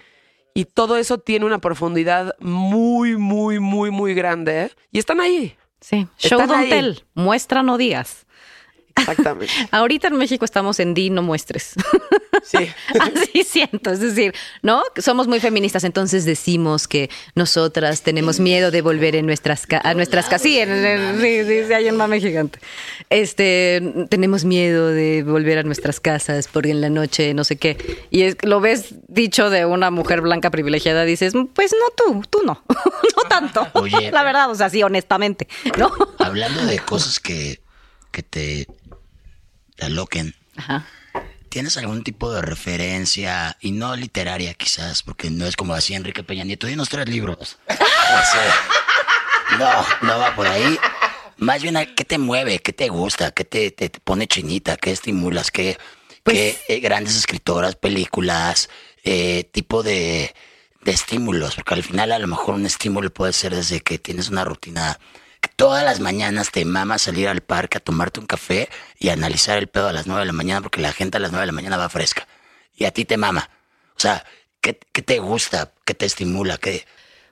S3: y todo eso tiene una profundidad muy, muy, muy, muy grande. Y están ahí.
S2: Sí, show
S3: Están
S2: don't
S3: ahí.
S2: tell, muestra no digas.
S3: Exactamente. (laughs)
S2: Ahorita en México estamos en di no muestres.
S3: Sí. (laughs)
S2: Así siento, es decir, ¿no? Somos muy feministas, entonces decimos que nosotras tenemos miedo de volver en nuestras ca- a nuestras casas. Sí, en- en- sí, sí, sí, hay un mame gigante. Este, tenemos miedo de volver a nuestras casas porque en la noche no sé qué. Y es, lo ves dicho de una mujer blanca privilegiada, dices, pues no tú, tú no, (laughs) no tanto.
S1: Oye.
S2: la verdad, o sea, sí, honestamente, ¿no?
S1: Hablando de cosas que, que te, te aloquen,
S2: Ajá.
S1: ¿tienes algún tipo de referencia, y no literaria quizás, porque no es como así Enrique Peña Nieto, dinos tres libros? (laughs) No, no va por ahí. Más bien, ¿qué te mueve? ¿Qué te gusta? ¿Qué te, te- te pone chinita? ¿Qué estimulas? ¿Qué, qué, eh, grandes escritoras, películas, eh, tipo de, de estímulos? Porque al final a lo mejor un estímulo puede ser desde que tienes una rutina todas las mañanas te mama salir al parque a tomarte un café y analizar el pedo a las nueve de la mañana porque la gente a las nueve de la mañana va fresca. Y a ti te mama. O sea, ¿qué, te gusta? ¿Qué te estimula? ¿Qué?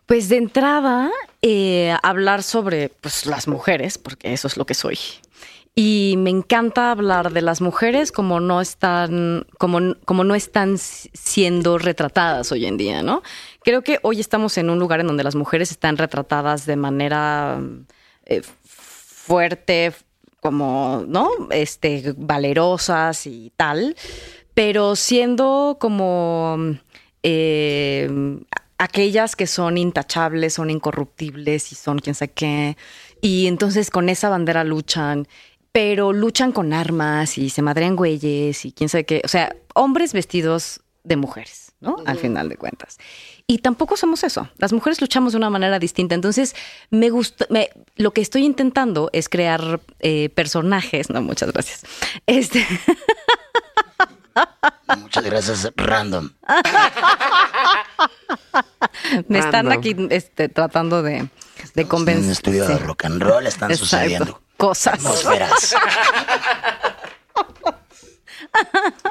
S2: Pues de entrada, eh, hablar sobre pues, las mujeres, porque eso es lo que soy. Y me encanta hablar de las mujeres como no están, como, como no están si- siendo retratadas hoy en día, ¿no? Creo que hoy estamos en un lugar en donde las mujeres están retratadas de manera eh, fuerte, como, ¿no? Este, valerosas y tal, pero siendo como eh, aquellas que son intachables, son incorruptibles y son quién sabe qué. Y entonces con esa bandera luchan. pero luchan con armas y se madrean güeyes y quién sabe qué. O sea, hombres vestidos de mujeres, ¿no? Al final de cuentas. Y tampoco somos eso. Las mujeres luchamos de una manera distinta. Entonces, me gusta, me, lo que estoy intentando es crear eh, personajes. No, muchas gracias. Este. (laughs)
S1: Muchas gracias, random. (laughs)
S2: me están aquí este, tratando de, de convencer.
S1: En un estudio de rock and roll están
S2: Exacto.
S1: sucediendo
S2: Cosas.
S1: atmósferas. (laughs)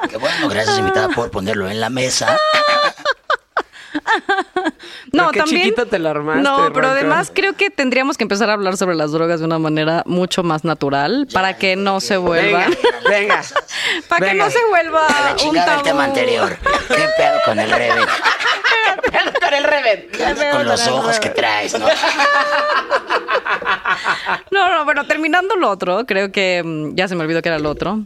S1: Qué bueno, gracias invitada por ponerlo en la mesa. (laughs)
S2: No,
S3: qué
S2: también.
S3: te armaste,
S2: no, pero además creo que tendríamos que empezar a hablar sobre las drogas de una manera mucho más natural para que no se vuelva.
S3: Venga, venga. (laughs)
S2: para que no se vuelva
S1: A la
S2: un
S1: chingada
S2: tabú.
S1: el tema anterior. ¿Qué pedo con el rebe? (laughs)
S3: Con el Reven.
S1: ¿Qué onda con los ojos que traes, no?
S2: No, no, bueno, terminando lo otro, creo que mm, ya se me olvidó que era lo otro.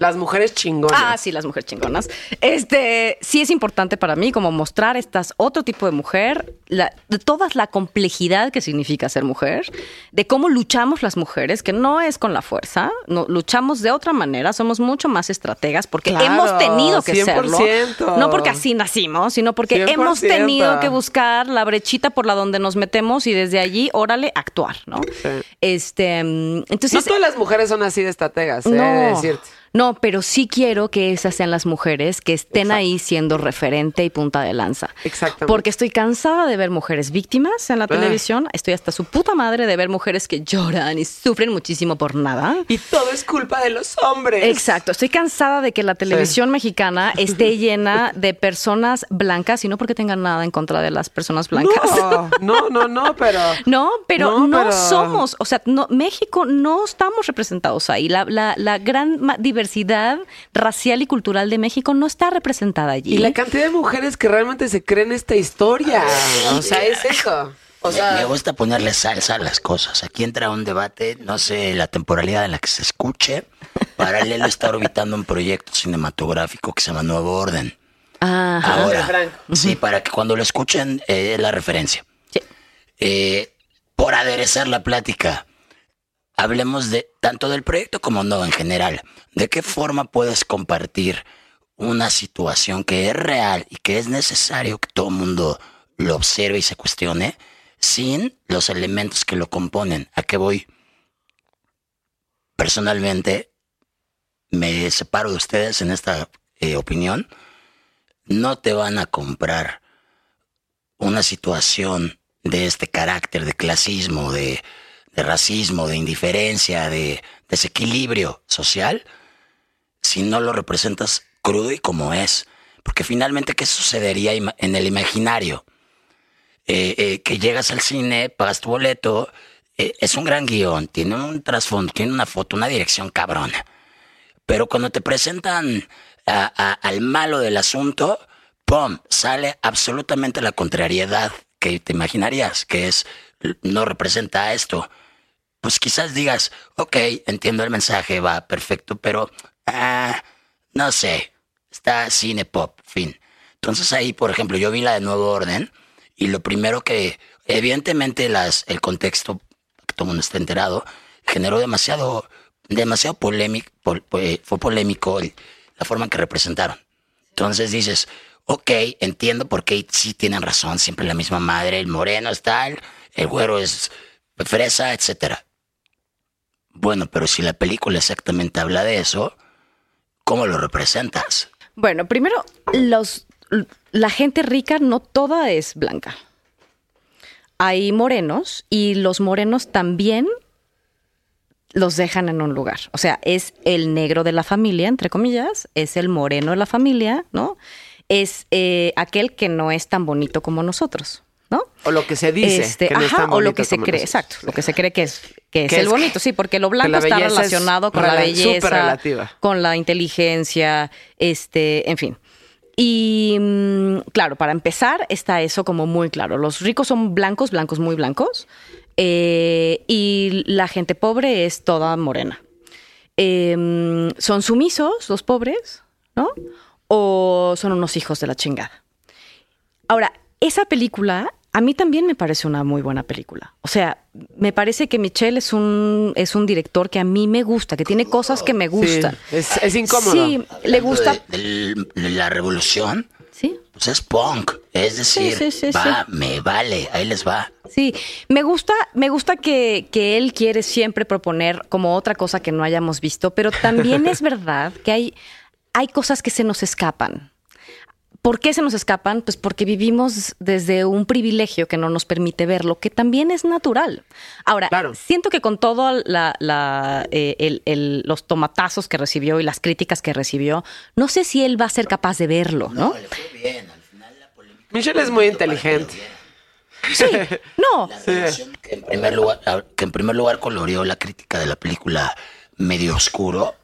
S3: Las mujeres chingonas.
S2: Ah, sí, las mujeres chingonas. Este, sí es importante para mí como mostrar estas otro tipo de mujer, la, de toda la complejidad que significa ser mujer, de cómo luchamos las mujeres, que no es con la fuerza, no, luchamos de otra manera, somos mucho más estrategas porque
S3: Claro,
S2: hemos tenido que serlo.
S3: 100%.
S2: No porque así nacimos, sino porque
S3: 100%.
S2: hemos tenido que buscar la brechita por la donde nos metemos y desde allí, órale, actuar, ¿no?
S3: Sí.
S2: Este, mm, entonces
S3: no todas las mujeres son así de estrategas, eh,
S2: no,
S3: de decirte.
S2: No, pero sí quiero que esas sean las mujeres que estén
S3: Exacto.
S2: ahí siendo referente y punta de lanza.
S3: Exactamente.
S2: Porque estoy cansada de ver mujeres víctimas en la televisión. Estoy hasta su puta madre de ver mujeres que lloran y sufren muchísimo por nada.
S3: Y todo es culpa de los hombres.
S2: Exacto, estoy cansada de que la televisión mexicana (laughs) esté llena de personas blancas y no porque tengan nada en contra de las personas blancas.
S3: No, (laughs) no, no, no, pero. (laughs)
S2: No, pero
S3: No,
S2: no,
S3: pero-
S2: somos, o sea, no, México no estamos representados ahí. La, la, la gran ma- diversidad racial y cultural de México no está representada allí.
S3: Y la cantidad de mujeres que realmente se creen esta historia. O sea, es eso. O
S1: Me-
S3: sea,
S1: me gusta ponerle salsa a las cosas. Aquí entra un debate, no sé la temporalidad en la que se escuche. Paralelo está orbitando un proyecto cinematográfico que se llama Nuevo Orden.
S2: Ajá.
S1: Ahora,
S3: Frank.
S1: sí, para que cuando lo escuchen eh, la referencia.
S2: Sí.
S1: Eh, por aderezar la plática, hablemos de tanto del proyecto como no en general. ¿De qué forma puedes compartir una situación que es real y que es necesario que todo el mundo lo observe y se cuestione sin los elementos que lo componen? ¿A qué voy? Personalmente, me separo de ustedes en esta eh, opinión. No te van a comprar una situación de este carácter, de clasismo, de, de racismo, de indiferencia, de desequilibrio social, si no lo representas crudo y como es. Porque finalmente, ¿qué sucedería en el imaginario? Eh, eh, que llegas al cine, pagas tu boleto, eh, es un gran guion, tiene un trasfondo, tiene una foto, una dirección cabrona. Pero cuando te presentan al malo del asunto, ¡pum! Sale absolutamente la contrariedad que te imaginarías, que es, no representa esto. Pues quizás digas, ok, entiendo el mensaje, va perfecto, pero, ah, no sé, está cine pop, fin. Entonces ahí, por ejemplo, yo vi la de Nuevo Orden y lo primero que, evidentemente, las, el contexto, que todo el mundo está enterado, generó demasiado, demasiado polémico, fue polémico la forma que representaron. Entonces dices, ok, entiendo por qué sí tienen razón, siempre la misma madre, el moreno es tal, el güero es fresa, etcétera. Bueno, pero si la película exactamente habla de eso, ¿cómo lo representas?
S2: Bueno, primero, los, la gente rica no toda es blanca. Hay morenos y los morenos también los dejan en un lugar. O sea, es el negro de la familia, entre comillas, es el moreno de la familia, ¿no? Es eh, aquel que no es tan bonito como nosotros, ¿no?
S3: o lo que se dice.
S2: Este,
S3: que no es
S2: ajá,
S3: tan
S2: o lo que se cree, exacto, lo que se cree que es, que es el bonito, sí, porque lo blanco
S3: la
S2: está relacionado con la belleza, con la inteligencia, este, en fin. Y mm, claro, para empezar está eso como muy claro. Los ricos son blancos, blancos muy blancos, eh, y la gente pobre es toda morena. Eh, son sumisos los pobres, ¿no? O son unos hijos de la chingada. Ahora, esa película a mí también me parece una muy buena película. O sea, me parece que Michelle es un, es un director que a mí me gusta, que tiene cosas que me gustan.
S3: Sí, es, es incómodo.
S2: Sí, le gusta.
S1: De, del- de la revolución,
S2: Sí,
S1: pues es punk. Es decir,
S2: sí, sí,
S1: va, me vale, ahí les va.
S2: sí. Me gusta, me gusta que, que él quiere siempre proponer como otra cosa que no hayamos visto, pero también (laughs) es verdad que hay, hay cosas que se nos escapan. ¿Por qué se nos escapan? Pues porque vivimos desde un privilegio que no nos permite verlo, que también es natural. Ahora,
S3: Claro.
S2: siento que con todo la, la, eh, el- el- los tomatazos que recibió y las críticas que recibió, no sé si él va a ser capaz de verlo, ¿no?
S1: le fue bien. Al final la polémica.
S3: Michelle es muy inteligente.
S2: Sí, (laughs) no.
S1: La revolución que en primer lugar, que en primer lugar coloreó la crítica de la película medio oscuro.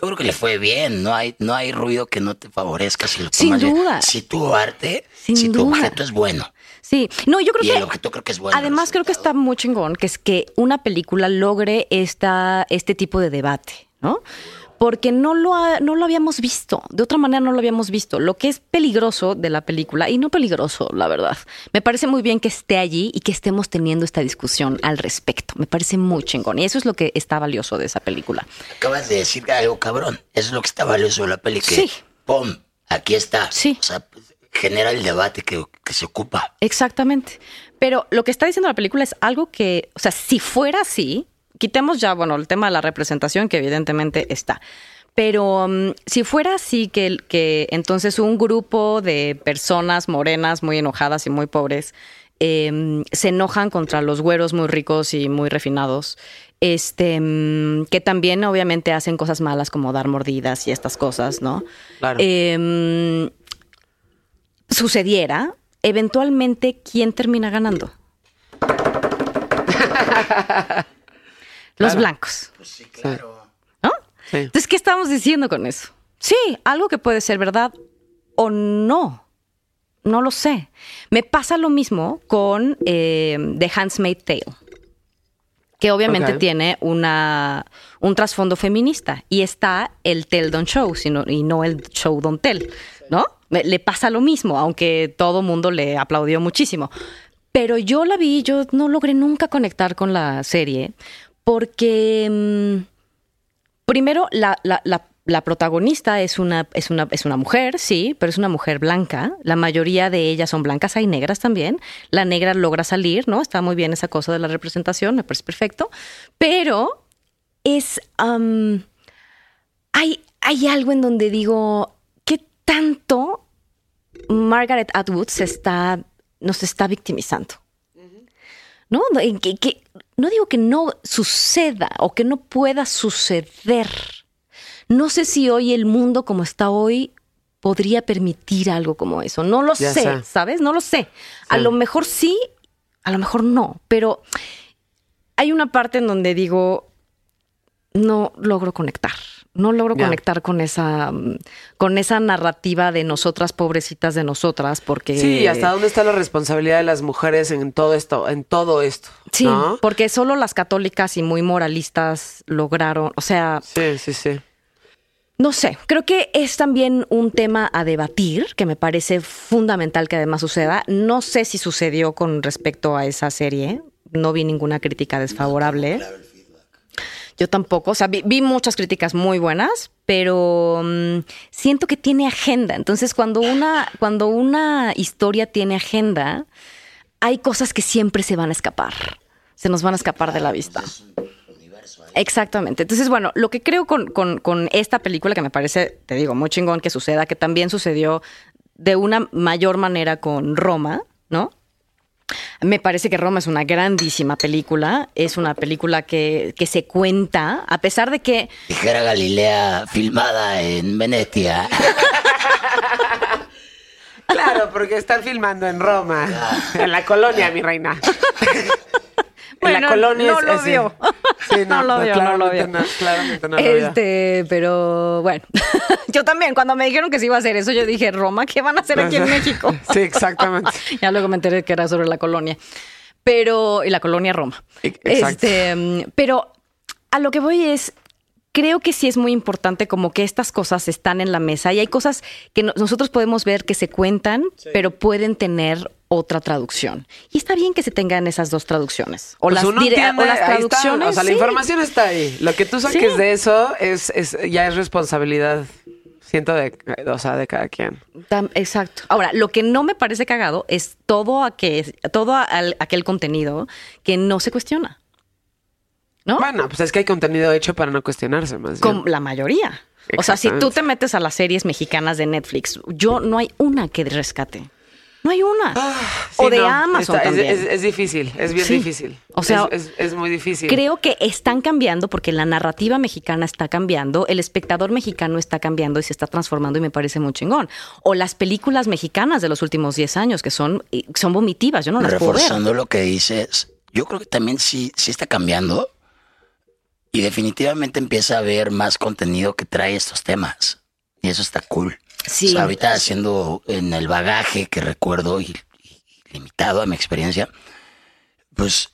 S1: Yo creo que le fue bien, no hay, no hay ruido que no te favorezca si lo
S2: Sin
S1: tomas bien.
S2: duda.
S1: Si tu arte,
S2: Sin
S1: si tu
S2: duda.
S1: objeto es bueno.
S2: Sí, no, yo creo
S1: Y
S2: que
S1: el objeto creo que es bueno.
S2: Además, creo que está muy chingón que es que una película logre esta, este tipo de debate, ¿no? Porque no lo, ha- no lo habíamos visto, de otra manera no lo habíamos visto. Lo que es peligroso de la película, y no peligroso, la verdad, me parece muy bien que esté allí y que estemos teniendo esta discusión al respecto. Me parece muy chingón. Y eso es lo que está valioso de esa película.
S1: Acabas de decir algo cabrón. Eso es lo que está valioso de la peli. Que,
S2: Sí.
S1: ¡Pum! Aquí está.
S2: Sí.
S1: O sea, pues, genera el debate que, que se ocupa.
S2: Exactamente. Pero lo que está diciendo la película es algo que, o sea, si fuera así, quitemos ya, bueno, el tema de la representación, que evidentemente está. Pero mm, si fuera así, que, que entonces un grupo de personas morenas muy enojadas y muy pobres eh, se enojan contra los güeros muy ricos y muy refinados, este, mm, que también obviamente hacen cosas malas como dar mordidas y estas cosas, ¿no?
S3: Claro.
S2: Eh, sucediera, eventualmente, ¿quién termina ganando? (laughs) Los blancos,
S1: Pues sí, claro.
S2: ¿no?
S3: Sí.
S2: Entonces, ¿qué estamos diciendo con eso? Sí, algo que puede ser verdad o no. No lo sé. Me pasa lo mismo con eh, The Handmaid's Tale, que obviamente tiene una, un trasfondo feminista y está el Tell Don't Show sino, y no el Show Don't Tell, ¿no? Me- Le pasa lo mismo, aunque todo mundo le aplaudió muchísimo. Pero yo la vi, yo no logré nunca conectar con la serie porque... mm, Primero, la, la- la- protagonista es una, es, una, es una mujer, sí, pero es una mujer blanca. La mayoría de ellas son blancas, hay negras también. La negra logra salir, ¿no? Está muy bien esa cosa de la representación, me parece perfecto. Pero es. hay, hay algo en donde digo, ¿qué tanto Margaret Atwood se está, nos está victimizando? ¿No? Que- que- no digo que no suceda o que no pueda suceder. No sé si hoy el mundo como está hoy podría permitir algo como eso. No lo
S3: Ya
S2: sé. ¿sabes? No lo sé. A lo mejor sí, a lo mejor no, pero hay una parte en donde digo, no logro conectar. No logro conectar con esa, mm, con esa narrativa de nosotras, pobrecitas de nosotras, porque...
S3: Sí, ¿hasta dónde está la responsabilidad de las mujeres en todo esto? En todo esto.
S2: Sí,
S3: ¿no?
S2: porque solo las católicas y muy moralistas lograron, o sea,
S3: Sí, sí, sí.
S2: no sé, creo que es también un tema a debatir, que me parece fundamental que además suceda. No sé si sucedió con respecto a esa serie, no vi ninguna crítica desfavorable. Yo tampoco, o sea, vi, vi muchas críticas muy buenas, pero mm, siento que tiene agenda. Entonces, cuando una, cuando una historia tiene agenda, hay cosas que siempre se van a escapar. Se nos van a escapar de la vista. Exactamente. Entonces, bueno, lo que creo con, con- con esta película, que me parece, te digo, muy chingón que suceda, que también sucedió de una mayor manera con Roma, ¿no? Me parece que Roma es una grandísima película. Es una película que, que se cuenta, a pesar de que
S1: Dijera Galilea filmada en Venecia.
S3: Claro, porque están filmando en Roma, en la colonia, mi reina. En
S2: Bueno,
S3: la colonia
S2: no lo
S3: es-
S2: vio.
S3: Sí, (laughs)
S2: No lo vio, no lo vio.
S3: no, claramente no lo vio.
S2: Este, pero bueno, (laughs) yo también, cuando me dijeron que se iba a hacer eso, yo dije, Roma, ¿qué van a hacer aquí en México? (laughs)
S3: Sí, exactamente.
S2: ya luego me enteré que era sobre la colonia. Pero, y la colonia Roma.
S3: E- exacto.
S2: Este, pero a lo que voy es, creo que sí es muy importante como que estas cosas están en la mesa y hay cosas que nosotros podemos ver que se cuentan, pero pueden tener otra traducción. Y está bien que se tengan esas dos traducciones. O,
S3: Pues
S2: las,
S3: entiende,
S2: o las
S3: está,
S2: traducciones.
S3: o sea, la información está ahí. Lo que tú saques
S2: Sí.
S3: de eso es, es ya es responsabilidad, siento, de, o sea, de cada quien.
S2: Exacto. Ahora, lo que no me parece cagado es todo, aquel, todo aquel contenido que no se cuestiona. ¿No?
S3: Bueno, pues es que hay contenido hecho para no cuestionarse más. bien.
S2: Con la mayoría. O sea, si tú te metes a las series mexicanas de Netflix, yo no hay una que rescate. No hay una.
S3: Sí,
S2: o de
S3: no,
S2: Amazon
S3: está-
S2: también.
S3: es- es difícil, es bien
S2: Sí.
S3: difícil.
S2: O sea,
S3: es, es- es muy difícil.
S2: Creo que están cambiando porque la narrativa mexicana está cambiando, el espectador mexicano está cambiando y se está transformando y me parece muy chingón. O las películas mexicanas de los últimos 10 años que son, eh, son vomitivas, yo no las puedo ver.
S1: Reforzando lo que dices, yo creo que también sí, sí está cambiando y definitivamente empieza a haber más contenido que trae estos temas. Y eso está cool.
S2: Sí.
S1: O sea, ahorita haciendo en el bagaje que recuerdo y, y limitado a mi experiencia, pues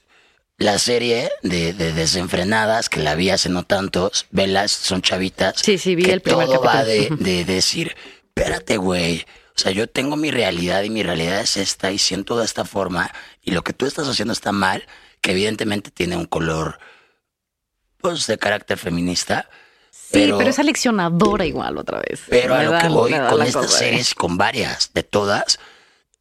S1: la serie de, de desenfrenadas que la vi hace no tantos, velas, son chavitas.
S2: Sí, sí, vi
S1: que
S2: el primer
S1: todo va de decir, espérate, güey. O sea, yo tengo mi realidad y mi realidad es esta y siento de esta forma y lo que tú estás haciendo está mal, que evidentemente tiene un color, pues, de carácter feminista.
S2: Sí, pero, es aleccionadora igual otra vez.
S1: Pero a lo
S2: da-
S1: que voy con estas
S2: cosa, ¿eh?
S1: series, con varias, de todas,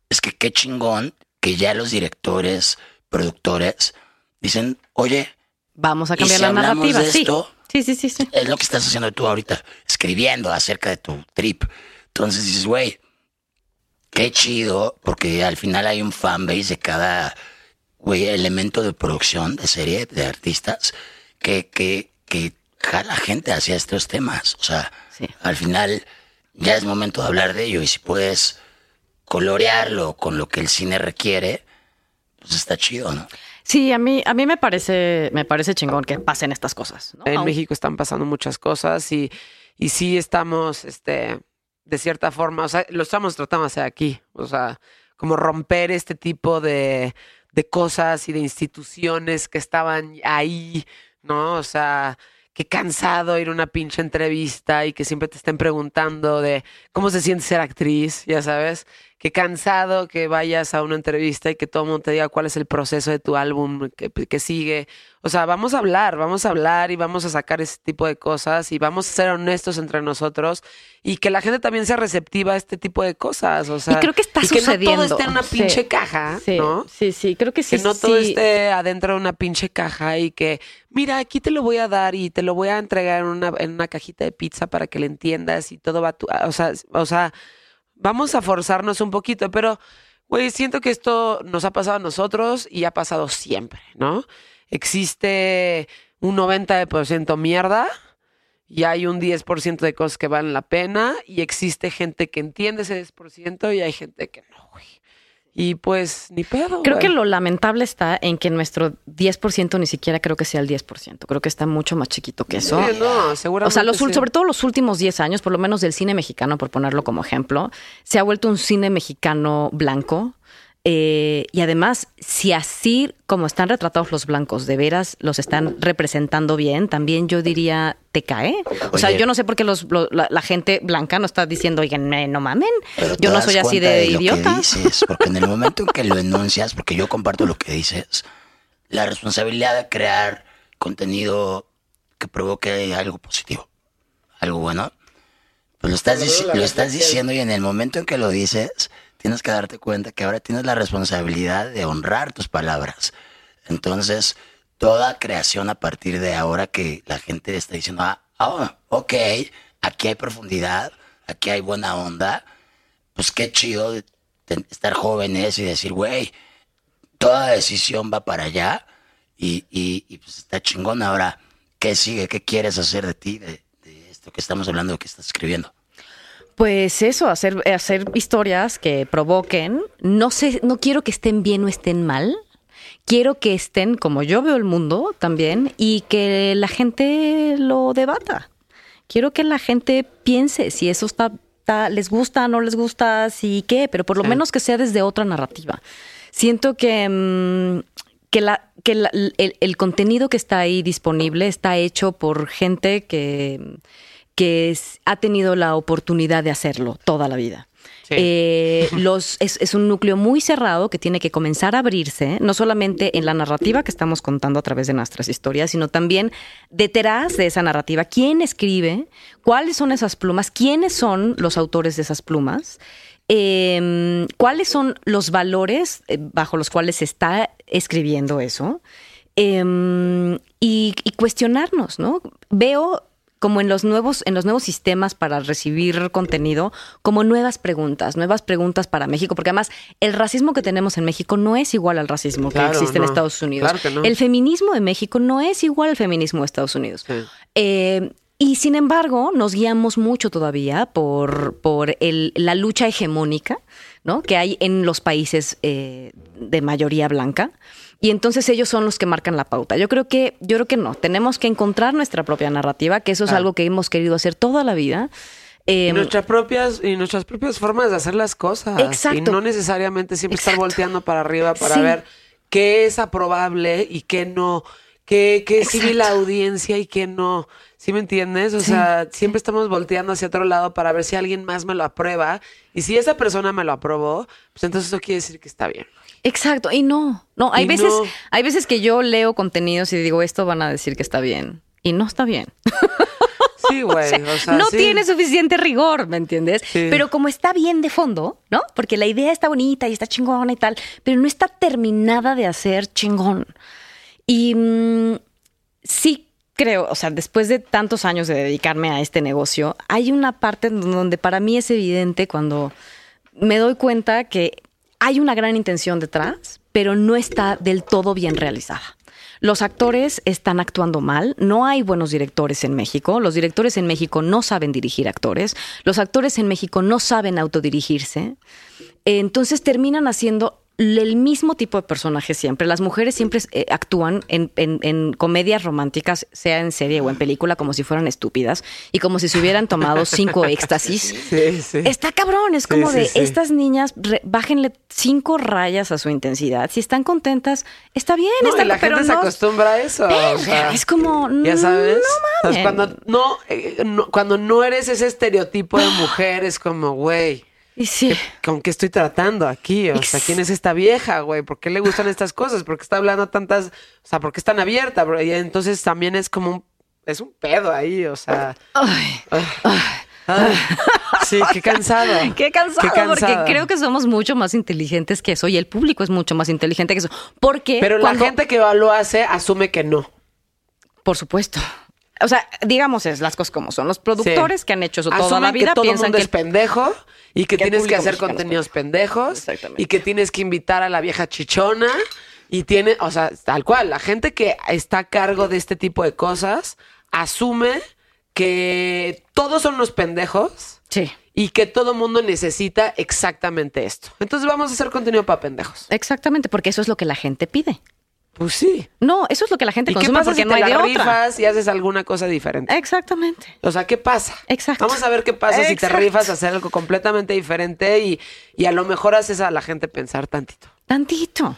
S1: es que qué chingón que ya los directores, productores, dicen, oye,
S2: Vamos a
S1: ¿Y
S2: cambiar
S1: si
S2: la narrativa.
S1: de
S2: sí.
S1: esto?
S2: sí, sí, sí, sí.
S1: es lo que estás haciendo tú ahorita, escribiendo acerca de tu trip. Entonces dices, güey, qué chido, porque al final hay un fanbase de cada, güey, elemento de producción de serie, de artistas, que, que, que jala gente hacia estos temas. O sea,
S2: Sí.
S1: al final ya es momento de hablar de ello y si puedes colorearlo con lo que el cine requiere, pues está chido, ¿no?
S2: Sí, a mí, a mí me parece, me parece chingón que pasen estas cosas. ¿no?
S3: En México están pasando muchas cosas y, y sí estamos, este, de cierta forma, o sea, lo estamos tratando de hacer aquí, o sea, como romper este tipo de, de cosas y de instituciones que estaban ahí, ¿no? O sea, qué cansado ir a una pinche entrevista y que siempre te estén preguntando de cómo se siente ser actriz, ya sabes. Qué cansado que vayas a una entrevista y que todo el mundo te diga cuál es el proceso de tu álbum que, que sigue. O sea, vamos a hablar, vamos a hablar y vamos a sacar ese tipo de cosas y vamos a ser honestos entre nosotros y que la gente también sea receptiva a este tipo de cosas. O sea,
S2: y creo que está
S3: y que
S2: sucediendo.
S3: no todo esté en una
S2: Sí.
S3: pinche caja,
S2: Sí,
S3: ¿no?
S2: sí, sí, creo que sí.
S3: Que no todo
S2: sí.
S3: esté adentro de una pinche caja y que, mira, aquí te lo voy a dar y te lo voy a entregar en una, en una cajita de pizza para que le entiendas y todo va a tu... O sea, o sea, vamos a forzarnos un poquito, pero, güey, siento que esto nos ha pasado a nosotros y ha pasado siempre, ¿no? Existe un 90% mierda y hay un 10% de cosas que valen la pena y existe gente que entiende ese 10% y hay gente que no, güey. Y pues, ni pedo.
S2: Creo que lo lamentable está en que nuestro 10% ni siquiera creo que sea el 10%. Creo que está mucho más chiquito que eso.
S3: Sí, no, seguramente
S2: O sea, los,
S3: sí.
S2: sobre todo los últimos 10 años, por lo menos del cine mexicano, por ponerlo como ejemplo, se ha vuelto un cine mexicano blanco. Eh, y además, si así como están retratados los blancos, de veras los están representando bien, también yo diría, te cae. O sea,
S1: Oye.
S2: yo no sé por qué los, lo- la, la gente blanca no está diciendo, oigan, no mamen. Yo no soy así
S1: cuenta
S2: de,
S1: lo que
S2: idiota.
S1: dices, porque en el momento en que lo enuncias, porque yo comparto lo que dices, la responsabilidad de crear contenido que provoque algo positivo, algo bueno, pues lo estás, lo estás diciendo y en el momento en que lo dices, tienes que darte cuenta que ahora tienes la responsabilidad de honrar tus palabras. Entonces, toda creación a partir de ahora que la gente está diciendo, ah, ah, ok, aquí hay profundidad, aquí hay buena onda, pues qué chido de estar jóvenes y decir, güey, toda decisión va para allá y, y- y, pues está chingón. Ahora, ¿qué sigue? ¿Qué quieres hacer de ti, de, de esto que estamos hablando, que estás escribiendo?
S2: Pues eso, hacer, hacer historias que provoquen. No sé, no quiero que estén bien o estén mal. Quiero que estén como yo veo el mundo también y que la gente lo debata. Quiero que la gente piense si eso está, está- les gusta, no les gusta, si qué, pero por lo
S3: Sí.
S2: menos que sea desde otra narrativa. Siento que, mm, que, la, que el, el, contenido que está ahí disponible está hecho por gente que, que ha tenido la oportunidad de hacerlo toda la vida. Eh, (laughs) los, es, un núcleo muy cerrado que tiene que comenzar a abrirse, no solamente en la narrativa que estamos contando a través de nuestras historias, sino también detrás de esa narrativa. ¿Quién escribe? ¿Cuáles son esas plumas? ¿Quiénes son los autores de esas plumas? Em, ¿Cuáles son los valores eh, bajo los cuales se está escribiendo eso? Em, y, y cuestionarnos, ¿no? Veo como en los nuevos, en los nuevos sistemas para recibir contenido, como nuevas preguntas, nuevas preguntas para México, porque además el racismo que tenemos en México no es igual al racismo que existe en Estados Unidos. El feminismo de México no es igual al feminismo de Estados Unidos. Eh, y sin embargo, nos guiamos mucho todavía por, por el, la lucha hegemónica ¿no? que hay en los países eh, de mayoría blanca y entonces ellos son los que marcan la pauta. Yo creo que, yo creo que no, tenemos que encontrar nuestra propia narrativa, que eso es algo que hemos querido hacer toda la vida.
S3: y, em, nuestras propias, y nuestras propias formas de hacer las cosas. Exacto. Y no necesariamente siempre estar volteando para arriba para ver qué es aprobable y qué no, qué, qué sigue la audiencia y qué no. ¿Sí me entiendes? O sea, siempre estamos volteando hacia otro lado para ver si alguien más me lo aprueba. Y si esa persona me lo aprobó, pues entonces eso quiere decir que está bien.
S2: Exacto, y no, no, hay veces, hay veces que yo leo contenidos y digo, esto van a decir que está bien, y no está bien. (laughs)
S3: Sí, (laughs) güey. O sea,
S2: no tiene suficiente rigor, ¿me entiendes? Pero como está bien de fondo, ¿no? Porque la idea está bonita y está chingona y tal, pero no está terminada de hacer chingón. Y mm, sí creo, o sea, después de tantos años de dedicarme a este negocio, hay una parte donde para mí es evidente cuando me doy cuenta que hay una gran intención detrás, pero no está del todo bien realizada. Los actores están actuando mal, no hay buenos directores en México, los directores en México no saben dirigir actores, los actores en México no saben autodirigirse, entonces terminan haciendo el mismo tipo de personaje siempre. Las mujeres siempre eh, actúan en, en, comedias románticas, sea en serie o en película, como si fueran estúpidas y como si se hubieran tomado (laughs) cinco éxtasis. Está cabrón, es como de estas niñas, bájenle cinco rayas a su intensidad. Si están contentas, está bien. está,
S3: la gente se acostumbra a eso.
S2: es como,
S3: ya sabes, cuando no, eh, no, cuando no eres ese estereotipo de mujer, es como, güey.
S2: Y sí.
S3: ¿Con qué estoy tratando aquí? O sea, ¿quién es esta vieja, güey? ¿Por qué le gustan estas cosas? ¿Por qué está hablando tantas? O sea, ¿por qué es tan abierta? Y entonces también es como un... Es un pedo ahí, o sea... Ay, sí, qué cansado. (laughs)
S2: Qué cansado, porque creo que somos mucho más inteligentes que eso y el público es mucho más inteligente que eso. Porque
S3: Pero la gente que lo hace asume que no.
S2: Por supuesto. O sea, digamos es las cosas como son. Los productores que han hecho eso toda la vida piensan que
S3: es pendejo y que, tienes que hacer contenidos pendejos y que tienes que invitar a la vieja chichona y tiene, o sea, tal cual, la gente que está a cargo de este tipo de cosas asume que todos son los pendejos.
S2: Sí.
S3: Y que todo mundo necesita exactamente esto. Entonces vamos a hacer contenido para pendejos.
S2: Exactamente, porque eso es lo que la gente pide.
S3: Pues sí.
S2: No, eso es lo que la gente consume porque no hay de
S3: rifas y haces alguna cosa diferente?
S2: Exactamente.
S3: O sea, ¿qué pasa?
S2: Exacto.
S3: Vamos a ver qué pasa si te rifas a hacer algo completamente diferente y, y a lo mejor haces a la gente pensar tantito.
S2: Tantito.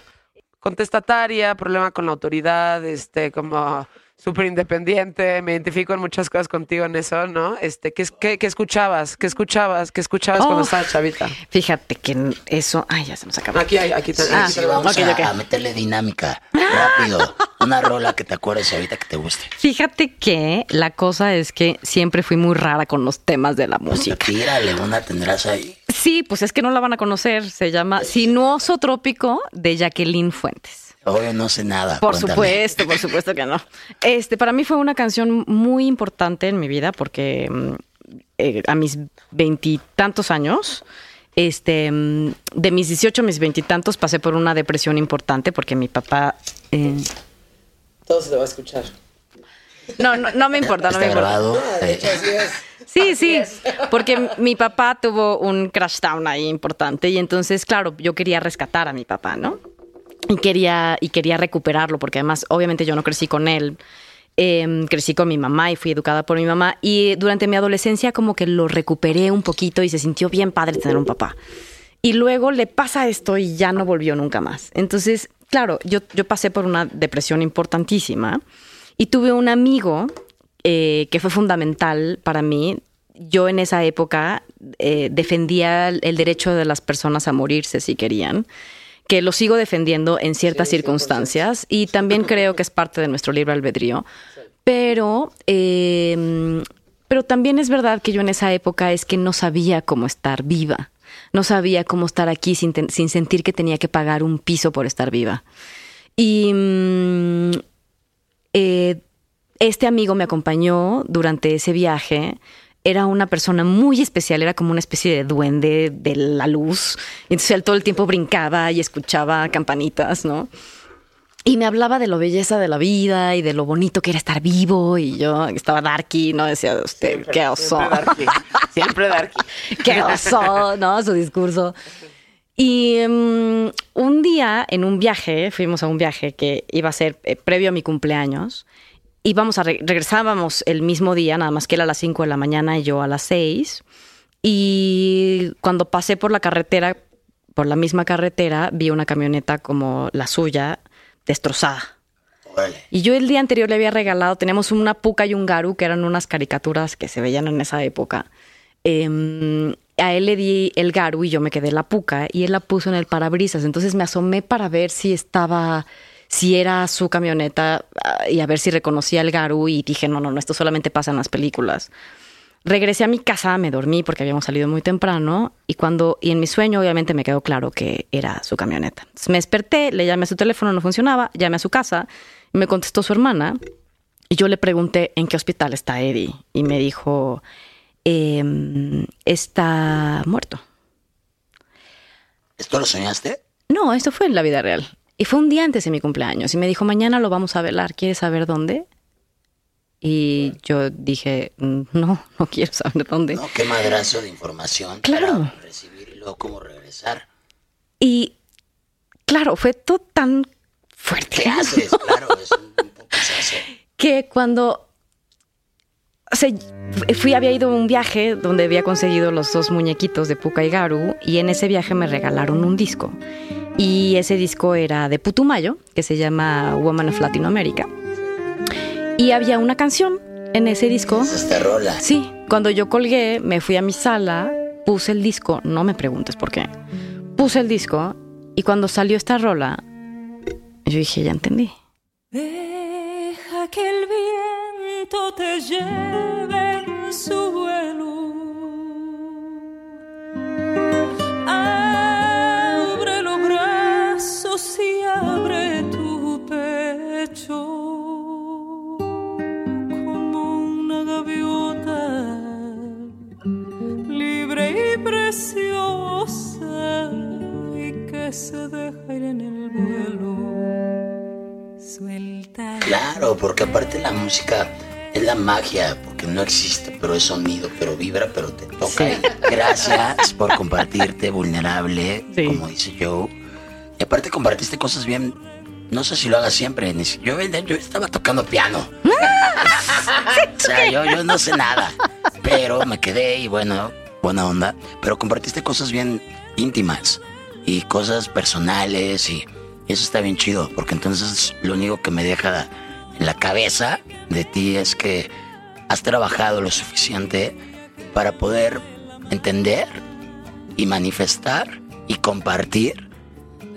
S3: Contestataria, problema con la autoridad, este, como súper independiente, me identifico en muchas cosas contigo en eso, ¿no? Este, ¿qué, qué, qué escuchabas? ¿Qué escuchabas? ¿Qué escuchabas cuando estabas chavita?
S2: Fíjate que eso, ay, ya se nos acabó.
S3: Aquí hay, aquí,
S1: ah, vamos a, meterle dinámica, rápido, una rola que te acuerdes ahorita que te guste.
S2: Fíjate que la cosa es que siempre fui muy rara con los temas de la música.
S1: Tírale, una tendrás ahí.
S2: Sí, pues es que no la van a conocer, se llama Sinuoso Trópico de Jacqueline Fuentes.
S1: Obvio, no sé nada.
S2: Por supuesto, por supuesto que no. Este, para mí fue una canción muy importante en mi vida porque mm, eh, a mis veintitantos años, este, mm, de mis 18 a mis veintitantos pasé por una depresión importante porque mi papá...
S3: Eh, Todo se te va a escuchar.
S2: No, no, no me importa, no me importa. Sí, sí, porque mi papá tuvo un crash down ahí importante y entonces, claro, yo quería rescatar a mi papá, ¿no? Y quería, y quería recuperarlo, porque además, obviamente yo no crecí con él. Em, crecí con mi mamá y fui educada por mi mamá y durante mi adolescencia como que lo recuperé un poquito y se sintió bien padre tener un papá. Y luego le pasa esto y ya no volvió nunca más. Entonces claro, yo, yo pasé por una depresión importantísima y tuve un amigo eh, que fue fundamental para mí. Yo en esa época eh, defendía el derecho de las personas a morirse si querían que lo sigo defendiendo en ciertas circunstancias y también creo que es parte de nuestro libre albedrío. Pero, em, pero también es verdad que yo en esa época es que no sabía cómo estar viva. No sabía cómo estar aquí sin, sin sentir que tenía que pagar un piso por estar viva. Y mm, eh, este amigo me acompañó durante ese viaje era una persona muy especial, era como una especie de duende de la luz. Entonces él todo el tiempo brincaba y escuchaba campanitas, ¿no? Y me hablaba de lo belleza de la vida y de lo bonito que era estar vivo. Y yo estaba darky, ¿no? Decía usted, qué oso.
S3: Siempre darky. (laughs) Siempre darky.
S2: qué oso, ¿no? Su discurso. Y um, un día en un viaje, fuimos a un viaje que iba a ser eh, previo a mi cumpleaños íbamos a regresábamos el mismo día, nada más que él a las 5 de la mañana y yo a las 6. Y cuando pasé por la carretera, por la misma carretera, vi una camioneta como la suya destrozada. Y yo el día anterior le había regalado, tenemos una puca y un garu, que eran unas caricaturas que se veían en esa época. Em, a él le di el garu y yo me quedé la puca y él la puso en el parabrisas. Entonces me asomé para ver si estaba si era su camioneta ah, y a ver si reconocía el Garu y dije, no, no, no, esto solamente pasa en las películas. Regresé a mi casa, me dormí porque habíamos salido muy temprano y cuando y en mi sueño obviamente me quedó claro que era su camioneta. me desperté, le llamé a su teléfono, no funcionaba, llamé a su casa, y me contestó su hermana y yo le pregunté en qué hospital está Eddie y me dijo, em, está muerto.
S1: ¿Esto lo soñaste?
S2: No, esto fue en la vida real. Y fue un día antes de mi cumpleaños y me dijo, mañana lo vamos a velar, ¿quieres saber dónde? Y yo dije, mm, no, no quiero saber dónde.
S1: No, qué madrazo de información
S2: claro.
S1: para recibir y luego cómo regresar.
S2: Y claro, fue todo tan fuerte.
S1: ¿Qué haces? Claro, es un, un
S2: Que cuando o sea, fui, había ido a un viaje donde había conseguido los dos muñequitos de Puka y Garu y en ese viaje me regalaron un disco. Y ese disco era de Putumayo, que se llama Woman of Latino America. Y había una canción en ese disco.
S1: ¿Es esta rola?
S2: Sí, cuando yo colgué, me fui a mi sala, puse el disco, no me preguntes por qué. Puse el disco y cuando salió esta rola, yo dije, ya entendí.
S5: Deja que el viento te lleve en su vuelo si abre tu pecho como una gaviota libre y preciosa y que se deja ir en el vuelo. Suelta.
S1: Claro, porque aparte la música es la magia, porque no existe, pero es sonido, pero vibra, pero te toca. Gracias por compartirte vulnerable, como dice Joe y aparte compartiste cosas bien. No sé si lo hagas siempre. Yo, yo estaba tocando piano. (laughs) o sea, yo, yo no sé nada. Pero me quedé y bueno, buena onda. Pero compartiste cosas bien íntimas y cosas personales y eso está bien chido. Porque entonces lo único que me deja en la cabeza de ti es que has trabajado lo suficiente para poder entender y manifestar y compartir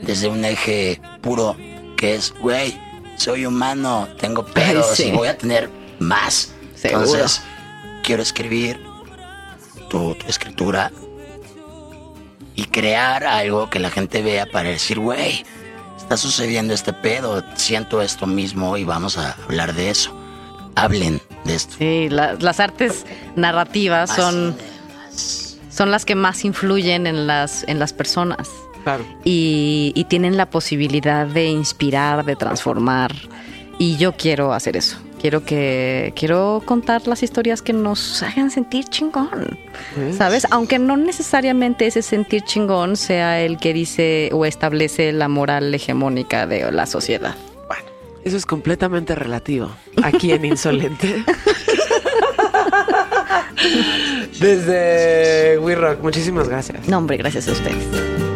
S1: desde un eje puro que es, güey, soy humano, tengo pedos y voy a tener más. Entonces, quiero escribir tu, escritura y crear algo que la gente vea para decir, güey, está sucediendo este pedo, siento esto mismo y vamos a hablar de eso. Hablen de esto.
S2: Sí, las artes narrativas son, son las que más influyen en las, en las personas. Y, tienen la posibilidad de inspirar, de transformar. Y yo quiero hacer eso. Quiero que quiero contar las historias que nos hagan sentir chingón. ¿Sabes? Aunque no necesariamente ese sentir chingón sea el que dice o establece la moral hegemónica de la sociedad.
S3: Bueno, eso es completamente relativo. Aquí en (laughs) Insolente. (laughs) Desde We Rock, muchísimas gracias.
S2: No, hombre, gracias a ustedes.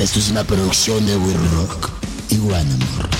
S1: Esto es una producción de We Rock y One Amor.